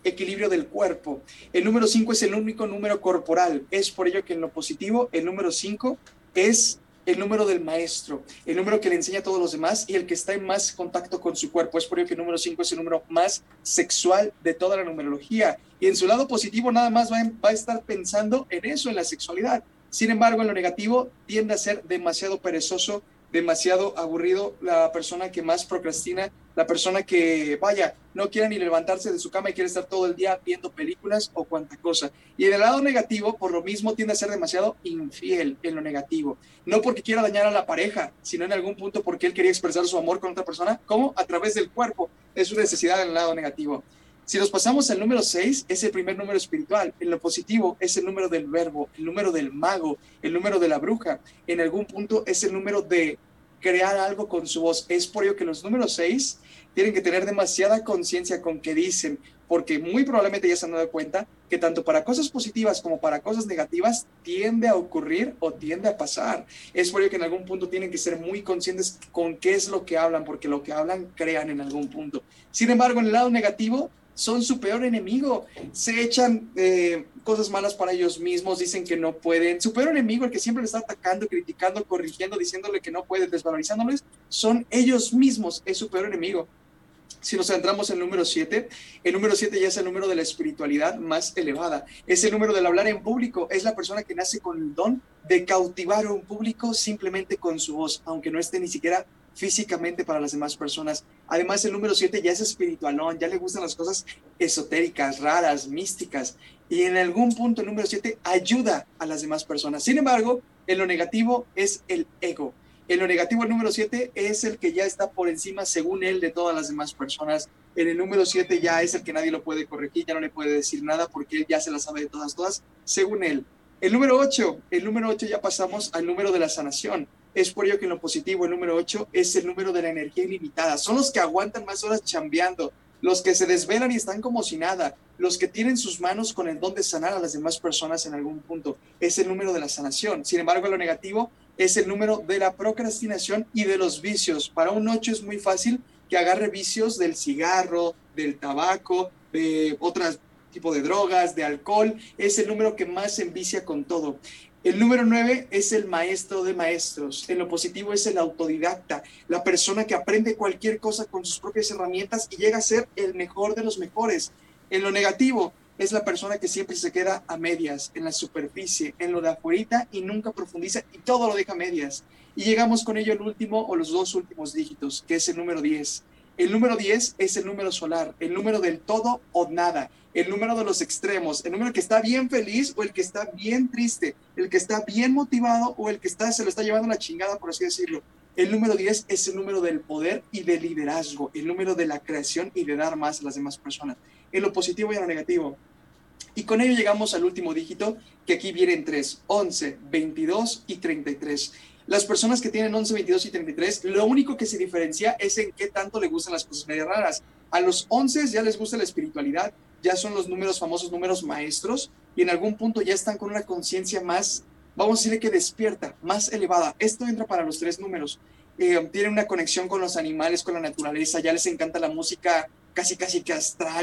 equilibrio del cuerpo. El número 5 es el único número corporal. Es por ello que en lo positivo, el número 5 es el número del maestro, el número que le enseña a todos los demás y el que está en más contacto con su cuerpo. Es por ello que el número 5 es el número más sexual de toda la numerología. Y en su lado positivo nada más va, va a estar pensando en eso, en la sexualidad. Sin embargo, en lo negativo tiende a ser demasiado perezoso, demasiado aburrido, la persona que más procrastina, la persona que, vaya, no quiere ni levantarse de su cama y quiere estar todo el día viendo películas o cuanta cosa. Y del lado negativo, por lo mismo, tiende a ser demasiado infiel en lo negativo. No porque quiera dañar a la pareja, sino en algún punto porque él quería expresar su amor con otra persona, como a través del cuerpo. Es su necesidad en el lado negativo. Si nos pasamos al número 6, es el primer número espiritual. En lo positivo es el número del verbo, el número del mago, el número de la bruja. En algún punto es el número de crear algo con su voz. Es por ello que los números 6 tienen que tener demasiada conciencia con que dicen, porque muy probablemente ya se han dado cuenta que tanto para cosas positivas como para cosas negativas tiende a ocurrir o tiende a pasar. Es por ello que en algún punto tienen que ser muy conscientes con qué es lo que hablan, porque lo que hablan crean en algún punto. Sin embargo, en el lado negativo, son su peor enemigo. Se echan eh, cosas malas para ellos mismos, dicen que no pueden. Su peor enemigo, el que siempre le está atacando, criticando, corrigiendo, diciéndole que no puede, desvalorizándoles, son ellos mismos, es su peor enemigo. Si nos centramos en el número 7, el número 7 ya es el número de la espiritualidad más elevada. Es el número del hablar en público. Es la persona que nace con el don de cautivar a un público simplemente con su voz, aunque no esté ni siquiera físicamente para las demás personas. Además, el número 7 ya es espiritualón, ya le gustan las cosas esotéricas, raras, místicas. Y en algún punto el número 7 ayuda a las demás personas. Sin embargo, en lo negativo es el ego. En lo negativo, el número 7 es el que ya está por encima, según él, de todas las demás personas. En el número 7 ya es el que nadie lo puede corregir, ya no le puede decir nada porque él ya se la sabe de todas, todas, según él. El número 8, el número 8 ya pasamos al número de la sanación. Es por ello que en lo positivo, el número 8 es el número de la energía ilimitada. Son los que aguantan más horas chambeando, los que se desvelan y están como si nada, los que tienen sus manos con el don de sanar a las demás personas en algún punto. Es el número de la sanación. Sin embargo, lo negativo es el número de la procrastinación y de los vicios. Para un 8 es muy fácil que agarre vicios del cigarro, del tabaco, de otros tipo de drogas, de alcohol. Es el número que más se envicia con todo. El número nueve es el maestro de maestros. En lo positivo es el autodidacta, la persona que aprende cualquier cosa con sus propias herramientas y llega a ser el mejor de los mejores. En lo negativo es la persona que siempre se queda a medias, en la superficie, en lo de afuera y nunca profundiza y todo lo deja a medias. Y llegamos con ello al último o los dos últimos dígitos, que es el número 10. El número 10 es el número solar, el número del todo o nada, el número de los extremos, el número que está bien feliz o el que está bien triste, el que está bien motivado o el que está, se lo está llevando la chingada, por así decirlo. El número 10 es el número del poder y del liderazgo, el número de la creación y de dar más a las demás personas, en lo positivo y en lo negativo. Y con ello llegamos al último dígito, que aquí vienen tres, 11, 22 y 33. Las personas que tienen 11, 22 y 33, lo único que se diferencia es en qué tanto le gustan las cosas medio raras. A los 11 ya les gusta la espiritualidad, ya son los números famosos, números maestros, y en algún punto ya están con una conciencia más, vamos a decirle que despierta, más elevada. Esto entra para los tres números. Eh, tienen una conexión con los animales, con la naturaleza, ya les encanta la música casi casi que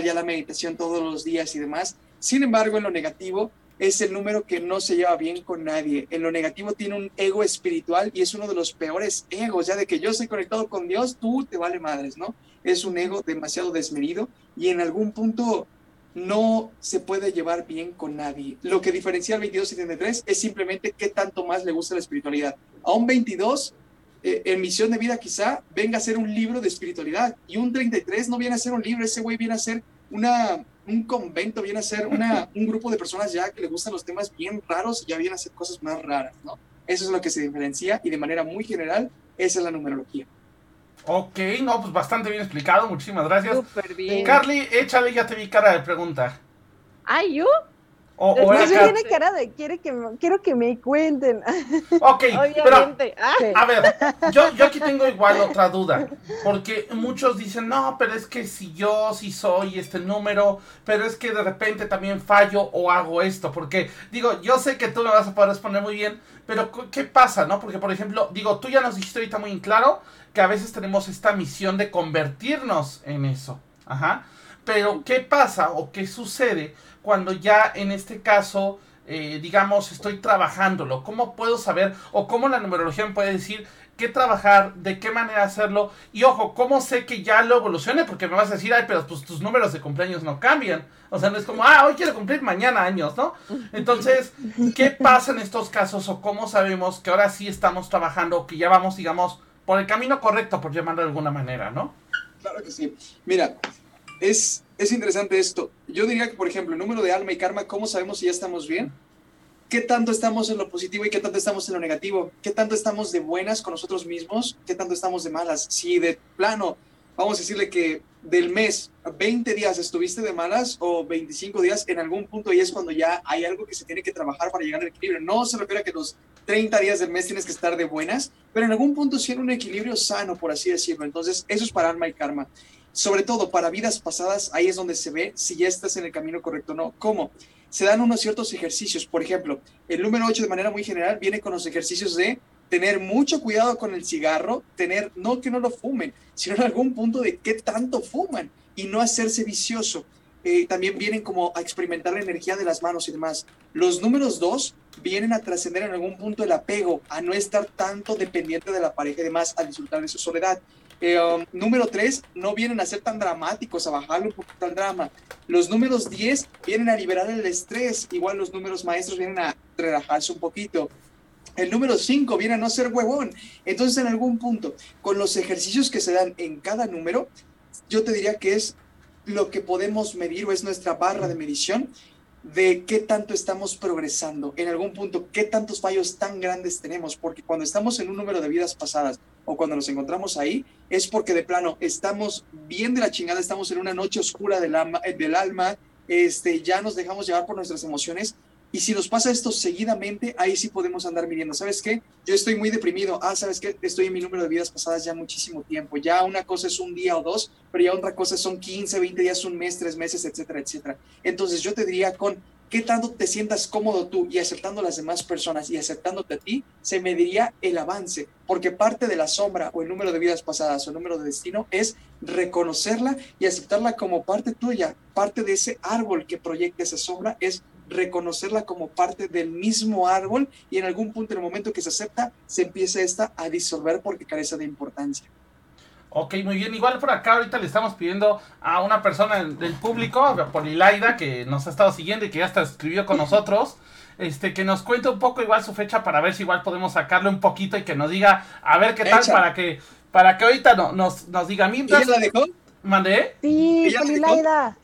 ya la meditación todos los días y demás. Sin embargo, en lo negativo, es el número que no se lleva bien con nadie. En lo negativo tiene un ego espiritual y es uno de los peores egos, ya de que yo estoy conectado con Dios, tú te vale madres, ¿no? Es un ego demasiado desmedido y en algún punto no se puede llevar bien con nadie. Lo que diferencia al 22 y 33 es simplemente qué tanto más le gusta la espiritualidad. A un 22, eh, en misión de vida quizá, venga a ser un libro de espiritualidad y un 33 no viene a ser un libro, ese güey viene a ser una un convento, viene a ser una, un grupo de personas ya que le gustan los temas bien raros y ya viene a hacer cosas más raras, ¿no? Eso es lo que se diferencia y de manera muy general, esa es la numerología. Ok, no, pues bastante bien explicado, muchísimas gracias. Súper bien. Carly, échale, ya te vi cara de pregunta. ¿Ay, yo? O, o Pues era Kat. tiene cara de quiere que me- quiero que me cuenten. Ok, pero Obviamente. Ah, Sí. A ver, yo, yo aquí tengo igual otra duda, porque muchos dicen, no, pero es que si yo sí soy este número, pero es que de repente también fallo o hago esto, porque digo, yo sé que tú me vas a poder responder muy bien, pero ¿qué pasa, no? Porque, por ejemplo, digo, tú ya nos dijiste ahorita muy en claro que a veces tenemos esta misión de convertirnos en eso, ajá, pero ¿qué pasa o qué sucede cuando ya en este caso eh, digamos, estoy trabajándolo? ¿Cómo puedo saber o cómo la numerología me puede decir qué trabajar, de qué manera hacerlo? Y ojo, ¿cómo sé que ya lo evolucione? Porque me vas a decir, ay, pero pues tus números de cumpleaños no cambian. O sea, no es como, ah, hoy quiero cumplir mañana años, ¿no? Entonces, ¿qué pasa en estos casos o cómo sabemos que ahora sí estamos trabajando o que ya vamos, digamos, por el camino correcto, por llamarlo de alguna manera, ¿no? Claro que sí. Mira, es, es interesante esto. Yo diría que, por ejemplo, el número de alma y karma, ¿cómo sabemos si ya estamos bien? ¿Qué tanto estamos en lo positivo y qué tanto estamos en lo negativo? ¿Qué tanto estamos de buenas con nosotros mismos? ¿Qué tanto estamos de malas? Si de plano, vamos a decirle que del mes, 20 días estuviste de malas o 25 días, en algún punto y es cuando ya hay algo que se tiene que trabajar para llegar al equilibrio. No se refiere a que los 30 días del mes tienes que estar de buenas, pero en algún punto sí en un equilibrio sano, por así decirlo. Entonces, eso es para alma y karma. Sobre todo para vidas pasadas, ahí es donde se ve si ya estás en el camino correcto o no. ¿Cómo? Se dan unos ciertos ejercicios. Por ejemplo, el número 8 de manera muy general viene con los ejercicios de tener mucho cuidado con el cigarro, tener, no que no lo fumen, sino en algún punto de qué tanto fuman y no hacerse vicioso. Eh, también vienen como a experimentar la energía de las manos y demás. Los números dos vienen a trascender en algún punto el apego, a no estar tanto dependiente de la pareja y demás, a disfrutar de su soledad. Eh, um, número tres, no vienen a ser tan dramáticos, a bajarle un poquito al drama. Los números 10 vienen a liberar el estrés, igual los números maestros vienen a relajarse un poquito. El número 5 viene a no ser huevón. Entonces, en algún punto, con los ejercicios que se dan en cada número, yo te diría que es lo que podemos medir o es nuestra barra de medición de qué tanto estamos progresando, en algún punto, qué tantos fallos tan grandes tenemos, porque cuando estamos en un número de vidas pasadas o cuando nos encontramos ahí, es porque de plano estamos bien de la chingada, estamos en una noche oscura del alma, del alma este, ya nos dejamos llevar por nuestras emociones y si nos pasa esto seguidamente, ahí sí podemos andar midiendo. ¿Sabes qué? Yo estoy muy deprimido. Ah, ¿sabes qué? Estoy en mi número de vidas pasadas ya muchísimo tiempo. Ya una cosa es un día o dos, pero ya otra cosa son 15, 20 días, un mes, tres meses, etcétera, etcétera. Entonces yo te diría con qué tanto te sientas cómodo tú y aceptando a las demás personas y aceptándote a ti, se mediría el avance, porque parte de la sombra o el número de vidas pasadas o el número de destino es reconocerla y aceptarla como parte tuya, parte de ese árbol que proyecta esa sombra es reconocerla como parte del mismo árbol y en algún punto en el momento que se acepta, se empieza esta a disolver porque carece de importancia. Ok, muy bien. Igual por acá ahorita le estamos pidiendo a una persona del público, a Polilaida, que nos ha estado siguiendo y que ya está escribió con nosotros, este, que nos cuente un poco igual su fecha para ver si igual podemos sacarle un poquito y que nos diga a ver qué tal para que para que ahorita no, nos, nos diga mientras. ¿Ella la dejó? ¿Mandé? Sí, Polilaida.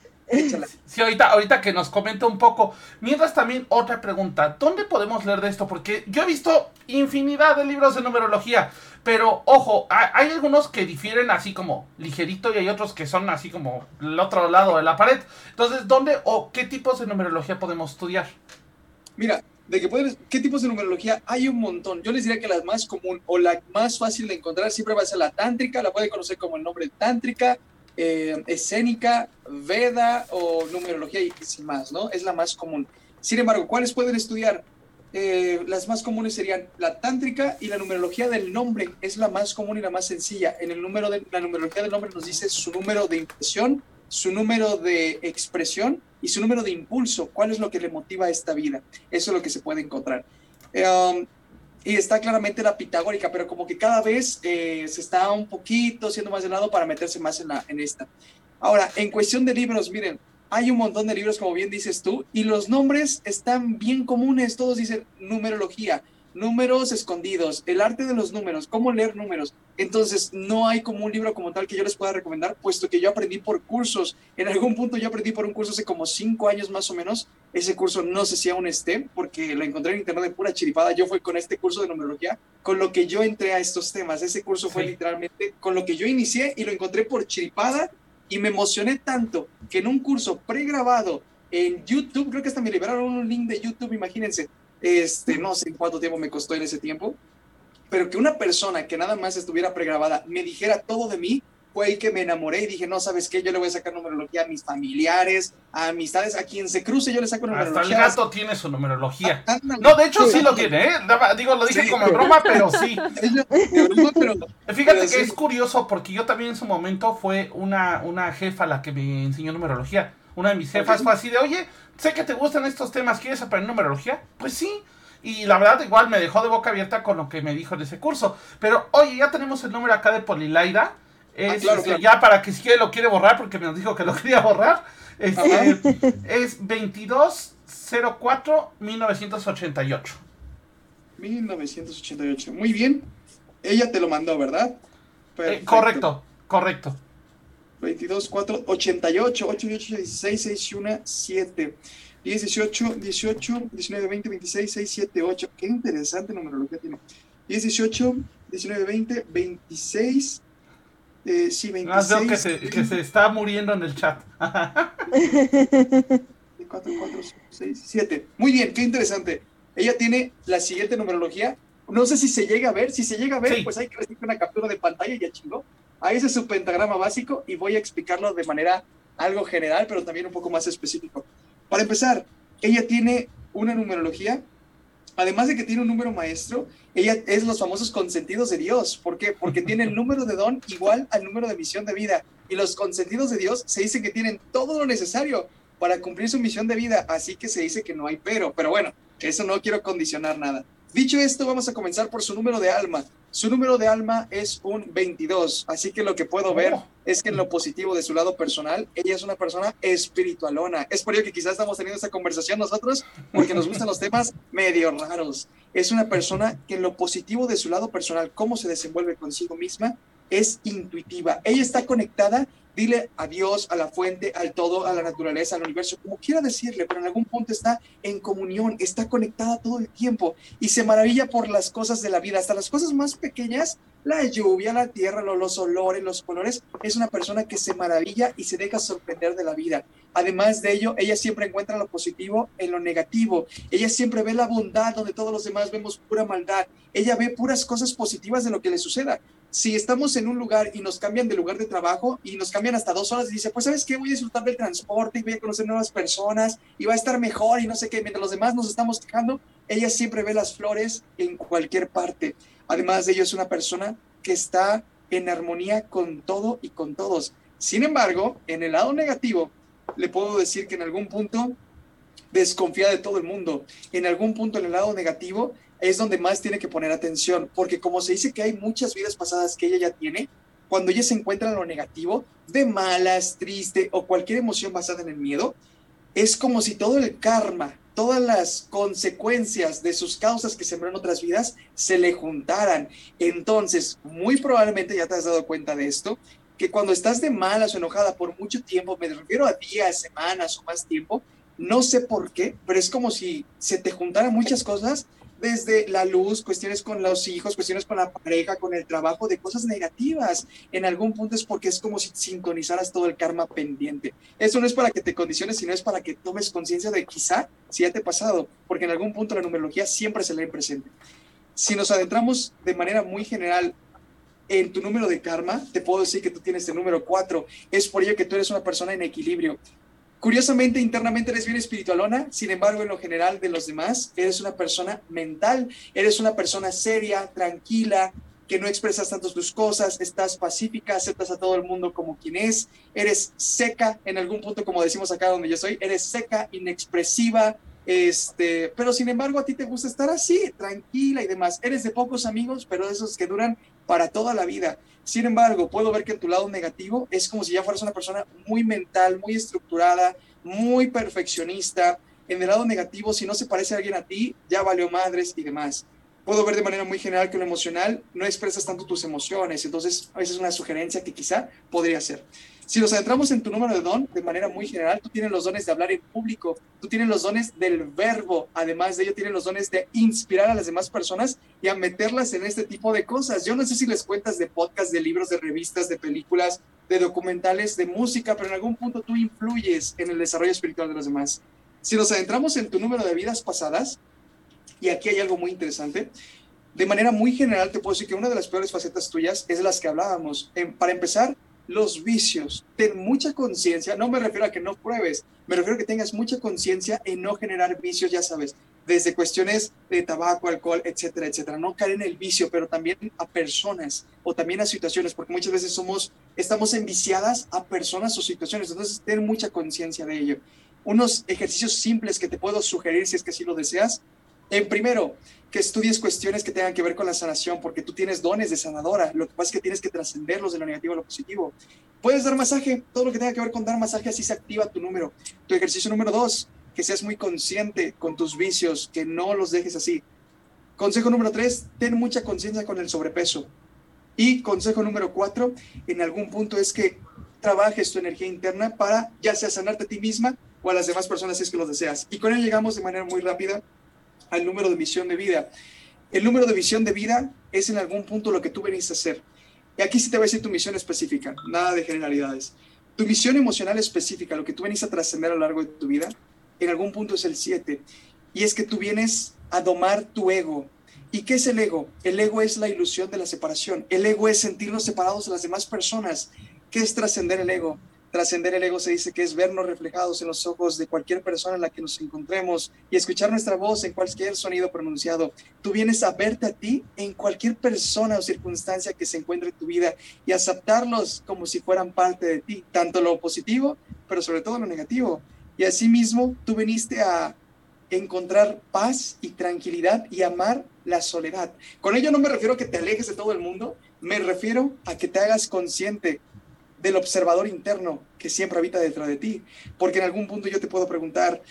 Sí, ahorita, ahorita que nos comenta un poco. Mientras también otra pregunta, ¿dónde podemos leer de esto? Porque yo he visto infinidad de libros de numerología, pero ojo, hay, algunos que difieren así como ligerito y hay otros que son así como el otro lado de la pared. Entonces, ¿dónde o qué tipos de numerología podemos estudiar? Mira, de que pueden, qué tipos de numerología hay un montón. Yo les diría que la más común o la más fácil de encontrar siempre va a ser la tántrica, la puede conocer como el nombre tántrica, eh, escénica, Veda o numerología y sin más, ¿no? Es la más común. Sin embargo, ¿cuáles pueden estudiar? Eh, las más comunes serían la tántrica y la numerología del nombre. Es la más común y la más sencilla. En el número de la numerología del nombre nos dice su número de impresión, su número de expresión y su número de impulso. ¿Cuál es lo que le motiva a esta vida? Eso es lo que se puede encontrar. Eh, um, y está claramente la pitagórica, pero como que cada vez eh, se está un poquito siendo más de lado para meterse más en, la, en esta. Ahora, en cuestión de libros, miren, hay un montón de libros, como bien dices tú, y los nombres están bien comunes, todos dicen numerología, números escondidos, el arte de los números, cómo leer números. Entonces, no hay como un libro como tal que yo les pueda recomendar, puesto que yo aprendí por cursos. En algún punto yo aprendí por un curso hace como cinco años más o menos. Ese curso no sé si aún esté, porque lo encontré en internet de pura chiripada. Yo fui con este curso de numerología, con lo que yo entré a estos temas. Ese curso fue literalmente con lo que yo inicié y lo encontré por chiripada y me emocioné tanto que en un curso pregrabado en YouTube, creo que hasta me liberaron un link de YouTube, imagínense, este, no sé cuánto tiempo me costó en ese tiempo, pero que una persona que nada más estuviera pregrabada me dijera todo de mí, fue ahí que me enamoré y dije, no, ¿sabes qué? Yo le voy a sacar numerología a mis familiares, a amistades, a quien se cruce, yo le saco numerología. Hasta el gato tiene su numerología. Ah, no, de hecho sí, lo tiene, ¿eh? Digo, lo dije como broma, pero sí. Fíjate que es curioso porque yo también en su momento fue una, una jefa la que me enseñó numerología. Una de mis jefas fue así de, oye, sé que te gustan estos temas, ¿quieres aprender numerología? Pues sí. Y la verdad, igual me dejó de boca abierta con lo que me dijo en ese curso. Pero, oye, ya tenemos el número acá de Polilaida. Es, ah, este, Ya para que si quiere lo quiere borrar, porque me nos dijo que lo quería borrar. Este, es 2204-1988. 1988. Muy bien. Ella te lo mandó, ¿verdad? Eh, correcto, correcto. 22, 4, 88, 8, 8, 16, 6, 1, 7. 18, 18, 19, 20, 26, 6, 7, 8. Qué interesante numerología tiene. 18, 19, 20, 26. Eh, sí, 26. Más veo que se, que se está muriendo en el chat. 4, 4, 5, 6, 7. Muy bien, qué interesante. Ella tiene la siguiente numerología. No sé si se llega a ver. Si se llega a ver, sí. pues hay que recibir una captura de pantalla y ya chingó. Ahí ese es su pentagrama básico y voy a explicarlo de manera algo general, pero también un poco más específico. Para empezar, ella tiene una numerología, además de que tiene un número maestro, ella es los famosos consentidos de Dios. ¿Por qué? Porque tiene el número de don igual al número de misión de vida. Y los consentidos de Dios se dice que tienen todo lo necesario para cumplir su misión de vida, así que se dice que no hay pero. Pero bueno, eso no quiero condicionar nada. Dicho esto, vamos a comenzar por su número de alma. Su número de alma es un 22, así que lo que puedo ver Oh. es que en lo positivo de su lado personal, ella es una persona espiritualona. Es por ello que quizás estamos teniendo esta conversación nosotros, porque nos gustan los temas medio raros. Es una persona que en lo positivo de su lado personal, cómo se desenvuelve consigo misma, es intuitiva. Ella está conectada, dile a Dios, a la fuente, al todo, a la naturaleza, al universo, como quiera decirle, pero en algún punto está en comunión, está conectada todo el tiempo y se maravilla por las cosas de la vida, hasta las cosas más pequeñas, la lluvia, la tierra, lo- los olores, los colores. Es una persona que se maravilla y se deja sorprender de la vida. Además de ello, ella siempre encuentra lo positivo en lo negativo. Ella siempre ve la bondad donde todos los demás vemos pura maldad. Ella ve puras cosas positivas de lo que le suceda. Si estamos en un lugar y nos cambian de lugar de trabajo y nos cambian hasta dos horas y dice, pues sabes qué, voy a disfrutar del transporte y voy a conocer nuevas personas y va a estar mejor y no sé qué, mientras los demás nos estamos quejando, ella siempre ve las flores en cualquier parte. Además de ello, es una persona que está en armonía con todo y con todos. Sin embargo, en el lado negativo, le puedo decir que en algún punto desconfía de todo el mundo. En algún punto en el lado negativo es donde más tiene que poner atención, porque como se dice que hay muchas vidas pasadas que ella ya tiene, cuando ella se encuentra en lo negativo, de malas, triste o cualquier emoción basada en el miedo, es como si todo el karma, todas las consecuencias de sus causas que sembró en otras vidas se le juntaran. Entonces, muy probablemente ya te has dado cuenta de esto, que cuando estás de malas o enojada por mucho tiempo, me refiero a días, semanas o más tiempo, no sé por qué, pero es como si se te juntaran muchas cosas desde la luz, cuestiones con los hijos, cuestiones con la pareja, con el trabajo, de cosas negativas. En algún punto es porque es como si sintonizaras todo el karma pendiente. Eso no es para que te condiciones, sino es para que tomes conciencia de quizá si ya te ha pasado, porque en algún punto la numerología siempre se lee presente. Si nos adentramos de manera muy general en tu número de karma, te puedo decir que tú tienes el número 4. Es por ello que tú eres una persona en equilibrio. Curiosamente, internamente eres bien espiritualona, sin embargo, en lo general de los demás, eres una persona mental, eres una persona seria, tranquila, que no expresas tanto tus cosas, estás pacífica, aceptas a todo el mundo como quien es, eres seca, en algún punto, como decimos acá donde yo soy, eres seca, inexpresiva, este, pero sin embargo a ti te gusta estar así, tranquila y demás. Eres de pocos amigos, pero esos que duran para toda la vida. Sin embargo, puedo ver que en tu lado negativo es como si ya fueras una persona muy mental, muy estructurada, muy perfeccionista. En el lado negativo, si no se parece a alguien a ti, ya valió madres y demás. Puedo ver de manera muy general que lo emocional no expresas tanto tus emociones, entonces esa es una sugerencia que quizá podría ser. Si nos adentramos en tu número de don, de manera muy general, tú tienes los dones de hablar en público, tú tienes los dones del verbo, además de ello tienes los dones de inspirar a las demás personas y a meterlas en este tipo de cosas. Yo no sé si les cuentas de podcasts, de libros, de revistas, de películas, de documentales, de música, pero en algún punto tú influyes en el desarrollo espiritual de los demás. Si nos adentramos en tu número de vidas pasadas, y aquí hay algo muy interesante, de manera muy general te puedo decir que una de las peores facetas tuyas es las que hablábamos. En- para empezar, los vicios. Ten mucha conciencia, no me refiero a que no pruebes, me refiero a que tengas mucha conciencia en no generar vicios, ya sabes, desde cuestiones de tabaco, alcohol, etcétera, etcétera. No caer en el vicio, pero también a personas o también a situaciones, porque muchas veces somos, estamos enviciadas a personas o situaciones, entonces ten mucha conciencia de ello. Unos ejercicios simples que te puedo sugerir si es que así lo deseas. En primero, que estudies cuestiones que tengan que ver con la sanación, porque tú tienes dones de sanadora. Lo que pasa es que tienes que trascenderlos de lo negativo a lo positivo. Puedes dar masaje, todo lo que tenga que ver con dar masaje, así se activa tu número. Tu ejercicio número dos, que seas muy consciente con tus vicios, que no los dejes así. Consejo número tres, ten mucha conciencia con el sobrepeso. Y consejo número cuatro, en algún punto es que trabajes tu energía interna para ya sea sanarte a ti misma o a las demás personas si es que lo deseas. Y con ello llegamos de manera muy rápida al número de visión de vida. El número de visión de vida es en algún punto lo que tú venís a hacer. Y aquí sí te voy a decir tu misión específica, nada de generalidades. Tu misión emocional específica, lo que tú venís a trascender a lo largo de tu vida, en algún punto es el 7. Y es que tú vienes a domar tu ego. ¿Y qué es el ego? El ego es la ilusión de la separación. El ego es sentirnos separados de las demás personas. ¿Qué es trascender el ego? Trascender el ego se dice que es vernos reflejados en los ojos de cualquier persona en la que nos encontremos y escuchar nuestra voz en cualquier sonido pronunciado. Tú vienes a verte a ti en cualquier persona o circunstancia que se encuentre en tu vida y aceptarlos como si fueran parte de ti, tanto lo positivo, pero sobre todo lo negativo. Y asimismo, tú viniste a encontrar paz y tranquilidad y amar la soledad. Con ello no me refiero a que te alejes de todo el mundo, me refiero a que te hagas consciente del observador interno que siempre habita dentro de ti. Porque en algún punto yo te puedo preguntar,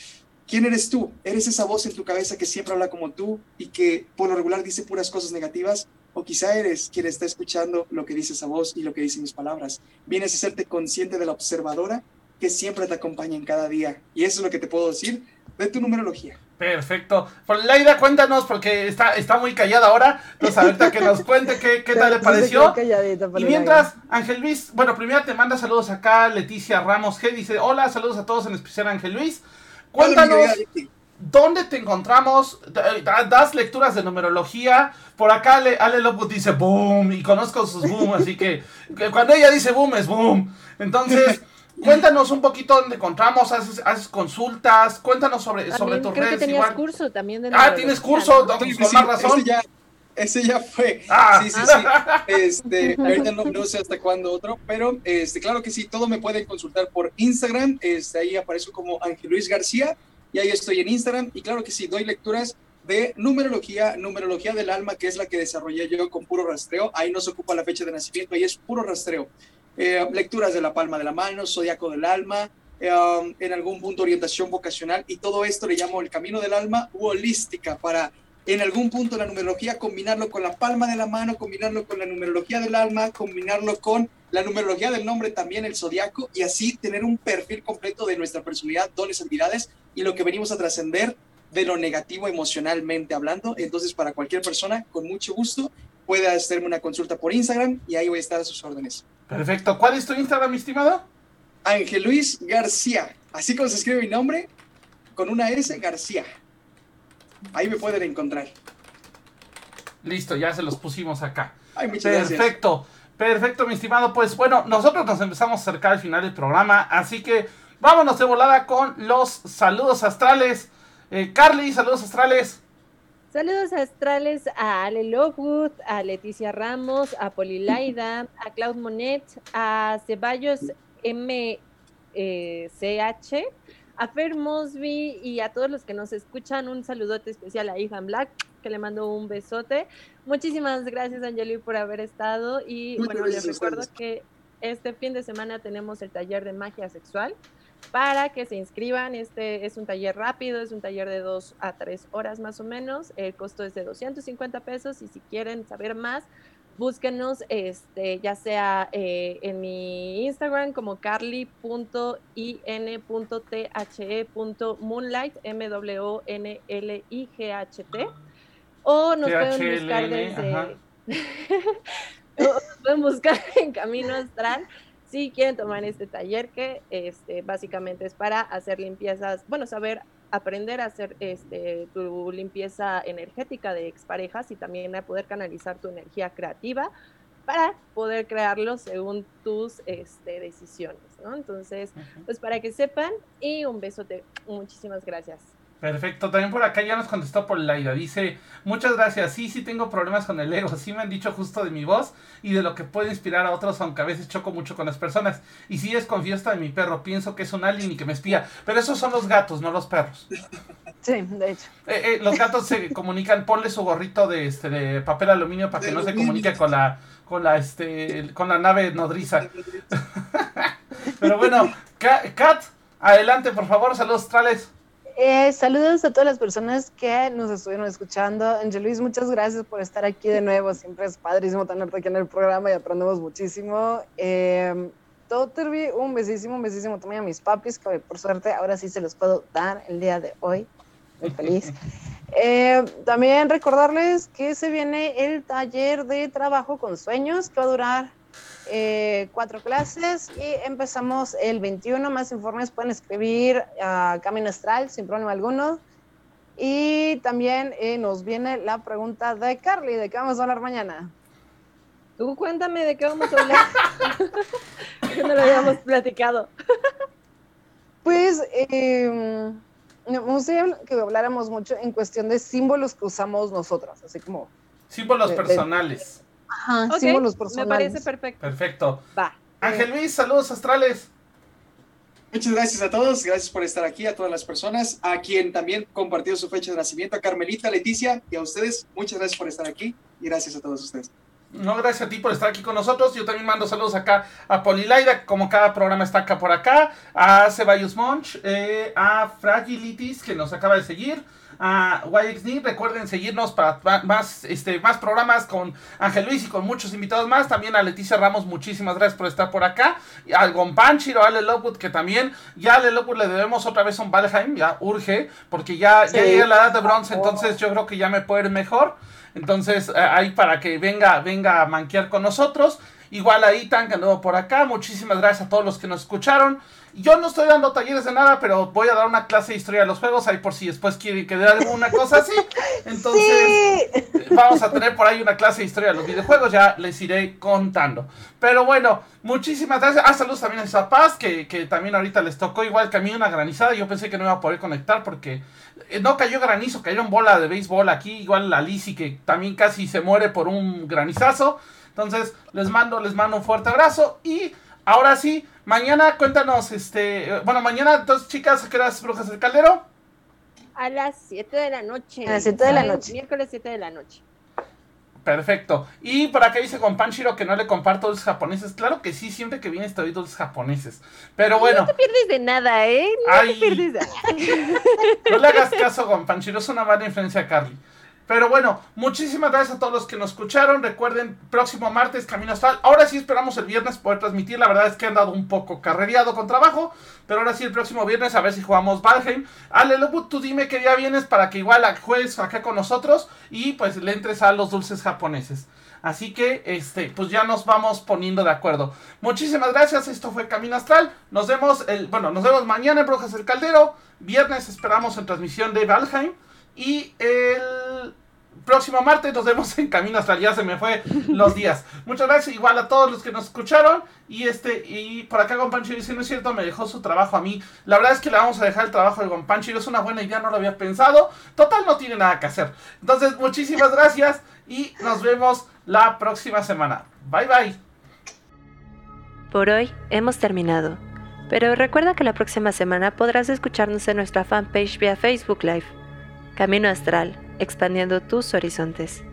¿quién eres tú? ¿Eres esa voz en tu cabeza que siempre habla como tú y que por lo regular dice puras cosas negativas? O quizá eres quien está escuchando lo que dice esa voz y lo que dicen mis palabras. Vienes a serte consciente de la observadora que siempre te acompaña en cada día. Y eso es lo que te puedo decir de tu numerología. Perfecto. Por Laida, cuéntanos, porque está, está muy callada ahora. Entonces, ahorita que nos cuente qué, qué tal le pareció. Y mientras, Ángel Luis, bueno, primero te manda saludos acá, Leticia Ramos G. Dice: Hola, saludos a todos, en especial Ángel Luis. Cuéntanos, ¿dónde te encontramos? ¿Das lecturas de numerología? Por acá Ale, Ale dice boom, y conozco sus boom, así que, que cuando ella dice boom, es boom. Entonces. Cuéntanos un poquito dónde encontramos, haces, haces consultas, cuéntanos sobre, sobre tus creo que tenías curso también de Ah, tienes curso, con más razón. Ese ya, ese ya fue. Ah. Sí, sí, sí. Este, ahorita no, no, sé hasta cuándo otro, pero este, claro que sí, todo me pueden consultar por Instagram. Este, ahí aparezco como Ángel Luis García y ahí estoy en Instagram. Y claro que sí, doy lecturas de numerología, numerología del alma, que es la que desarrollé yo con puro rastreo. Ahí no se ocupa la fecha de nacimiento, ahí es puro rastreo. Eh, lecturas de la palma de la mano, zodiaco del alma, eh, um, en algún punto orientación vocacional y todo esto le llamo el camino del alma u holística para en algún punto la numerología combinarlo con la palma de la mano, combinarlo con la numerología del alma, combinarlo con la numerología del nombre también, el zodiaco, y así tener un perfil completo de nuestra personalidad, dones, habilidades y lo que venimos a trascender de lo negativo emocionalmente hablando. Entonces, para cualquier persona, con mucho gusto, puede hacerme una consulta por Instagram y ahí voy a estar a sus órdenes. Perfecto. ¿Cuál es tu Instagram, mi estimado? Ángel Luis García. Así como se escribe mi nombre, con una S, García. Ahí me pueden encontrar. Listo, ya se los pusimos acá. Ay, muchas Perfecto. Perfecto, mi estimado. Pues bueno, nosotros nos empezamos a acercar al final del programa, así que vámonos de volada con los saludos astrales. Eh, Carly, saludos astrales. Saludos astrales a Ale Lockwood, a Leticia Ramos, a Polilaida, a Claude Monet, a Ceballos MCH, a Fer Mosby y a todos los que nos escuchan. Un saludote especial a Ethan Black, que le mando un besote. Muchísimas gracias, Angeli, por haber estado. Y bueno, les recuerdo que este fin de semana tenemos el taller de magia sexual para que se inscriban. Este es un taller rápido, es un taller de dos a tres horas más o menos. El costo es de 250 pesos y si quieren saber más, búsquenos este, ya sea eh, en mi Instagram como carly.in.the.moonlight, m w o n l i g h t o nos pueden buscar desde... nos pueden buscar en Camino Astral si quieren tomar este taller que este, básicamente es para hacer limpiezas, bueno, saber aprender a hacer este, tu limpieza energética de exparejas y también a poder canalizar tu energía creativa para poder crearlo según tus este, decisiones, ¿no? Entonces, pues para que sepan y un besote, muchísimas gracias. Perfecto, también por acá ya nos contestó por Laida. Dice, muchas gracias, sí, sí tengo problemas con el ego, sí me han dicho justo de mi voz y de lo que puede inspirar a otros, aunque a veces choco mucho con las personas. Y sí desconfío hasta de mi perro, pienso que es un alien y que me espía, pero esos son los gatos, no los perros. Sí, de hecho. Eh, eh, los gatos se comunican, ponle su gorrito de, este, de papel aluminio para que no se comunique con la, con la, este, con la nave nodriza. pero bueno, Kat, adelante por favor, saludos australes. Eh, saludos a todas las personas que nos estuvieron escuchando. Angel Luis, muchas gracias por estar aquí de nuevo. Siempre es padrísimo tenerte aquí en el programa y aprendemos muchísimo. Eh, Totterby, un besísimo, un besísimo también a mis papis, que por suerte ahora sí se los puedo dar el día de hoy. Muy feliz. Eh, también recordarles que se viene el taller de trabajo con sueños, que va a durar eh, cuatro clases y empezamos el 21. Más informes pueden escribir a Camino Astral sin problema alguno. Y también eh, nos viene la pregunta de Carly, ¿de qué vamos a hablar mañana? Tú cuéntame de qué vamos a hablar. que no lo habíamos platicado. pues eh, me gustaría que habláramos mucho en cuestión de símbolos que usamos nosotras, así como... Símbolos personales. Ajá, símbolos personales. Me parece perfecto. Perfecto. Va. Ángel Luis, saludos astrales. Muchas gracias a todos, gracias por estar aquí, a todas las personas, a quien también compartió su fecha de nacimiento, a Carmelita, Leticia y a ustedes, muchas gracias por estar aquí y gracias a todos ustedes. No, gracias a ti por estar aquí con nosotros. Yo también mando saludos acá a Polilaida, como cada programa está acá por acá, a Ceballos Monch, eh, a Fragilities, que nos acaba de seguir, a YXNI. Recuerden seguirnos para más, este, más programas con Ángel Luis y con muchos invitados más. También a Leticia Ramos, muchísimas gracias por estar por acá. Y al Gompanchiro, a Ale Lockwood, que también ya a Ale Lockwood le debemos otra vez un Valheim, ya urge, porque ya, ya llega la edad de bronce, entonces yo creo que ya me puede ir mejor. Entonces, eh, ahí para que venga, venga a manquear con nosotros. Igual ahí, Tan, que anduvo por acá. Muchísimas gracias a todos los que nos escucharon. Yo no estoy dando talleres de nada, pero voy a dar una clase de historia de los juegos, ahí por si después quieren que dé alguna cosa así. Entonces, vamos a tener por ahí una clase de historia de los videojuegos, ya les iré contando. Pero bueno, muchísimas gracias. Ah, saludos también a Zapaz, que, que también ahorita les tocó igual que a mí una granizada. Yo pensé que no iba a poder conectar porque eh, no cayó granizo, cayeron bola de béisbol aquí, igual la Lizzy que también casi se muere por un granizazo. Entonces, les mando, les mando un fuerte abrazo y ahora sí, mañana cuéntanos, este, bueno, mañana dos chicas, ¿a qué horas Brujas del Caldero? A las 7 de la noche. A las 7 de la noche. Miércoles 7 de la noche. Perfecto. Y por acá dice con Panchiro que no le comparto dulces japoneses. Claro que sí, siempre que vienes te doy dulces japoneses. Pero bueno. No te pierdes de nada, ¿eh? No Ay. te pierdes de nada. No le hagas caso con Panchiro, es una mala influencia a Carly. Pero bueno, muchísimas gracias a todos los que nos escucharon. Recuerden, próximo martes, Camino Astral. Ahora sí esperamos el viernes poder transmitir. La verdad es que han dado un poco carrereado con trabajo. Pero ahora sí, el próximo viernes, a ver si jugamos Valheim. Ale Lobo, tú dime qué día vienes para que igual juegues acá con nosotros. Y pues le entres a los dulces japoneses. Así que, este, pues ya nos vamos poniendo de acuerdo. Muchísimas gracias. Esto fue Camino Astral. Nos vemos, el, bueno, nos vemos mañana en Brujas del Caldero. Viernes esperamos en transmisión de Valheim. Y el próximo martes nos vemos en Camino Astral. Ya se me fue los días. Muchas gracias igual a todos los que nos escucharon. Y este, y por acá Gonpanchiro dice, no es cierto, me dejó su trabajo a mí. La verdad es que le vamos a dejar el trabajo de Gonpanchiro. Es una buena idea, no lo había pensado. Total, no tiene nada que hacer. Entonces, muchísimas gracias. Y nos vemos la próxima semana. Bye bye. Por hoy hemos terminado, pero recuerda que la próxima semana podrás escucharnos en nuestra fanpage vía Facebook Live. Camino Astral, expandiendo tus horizontes.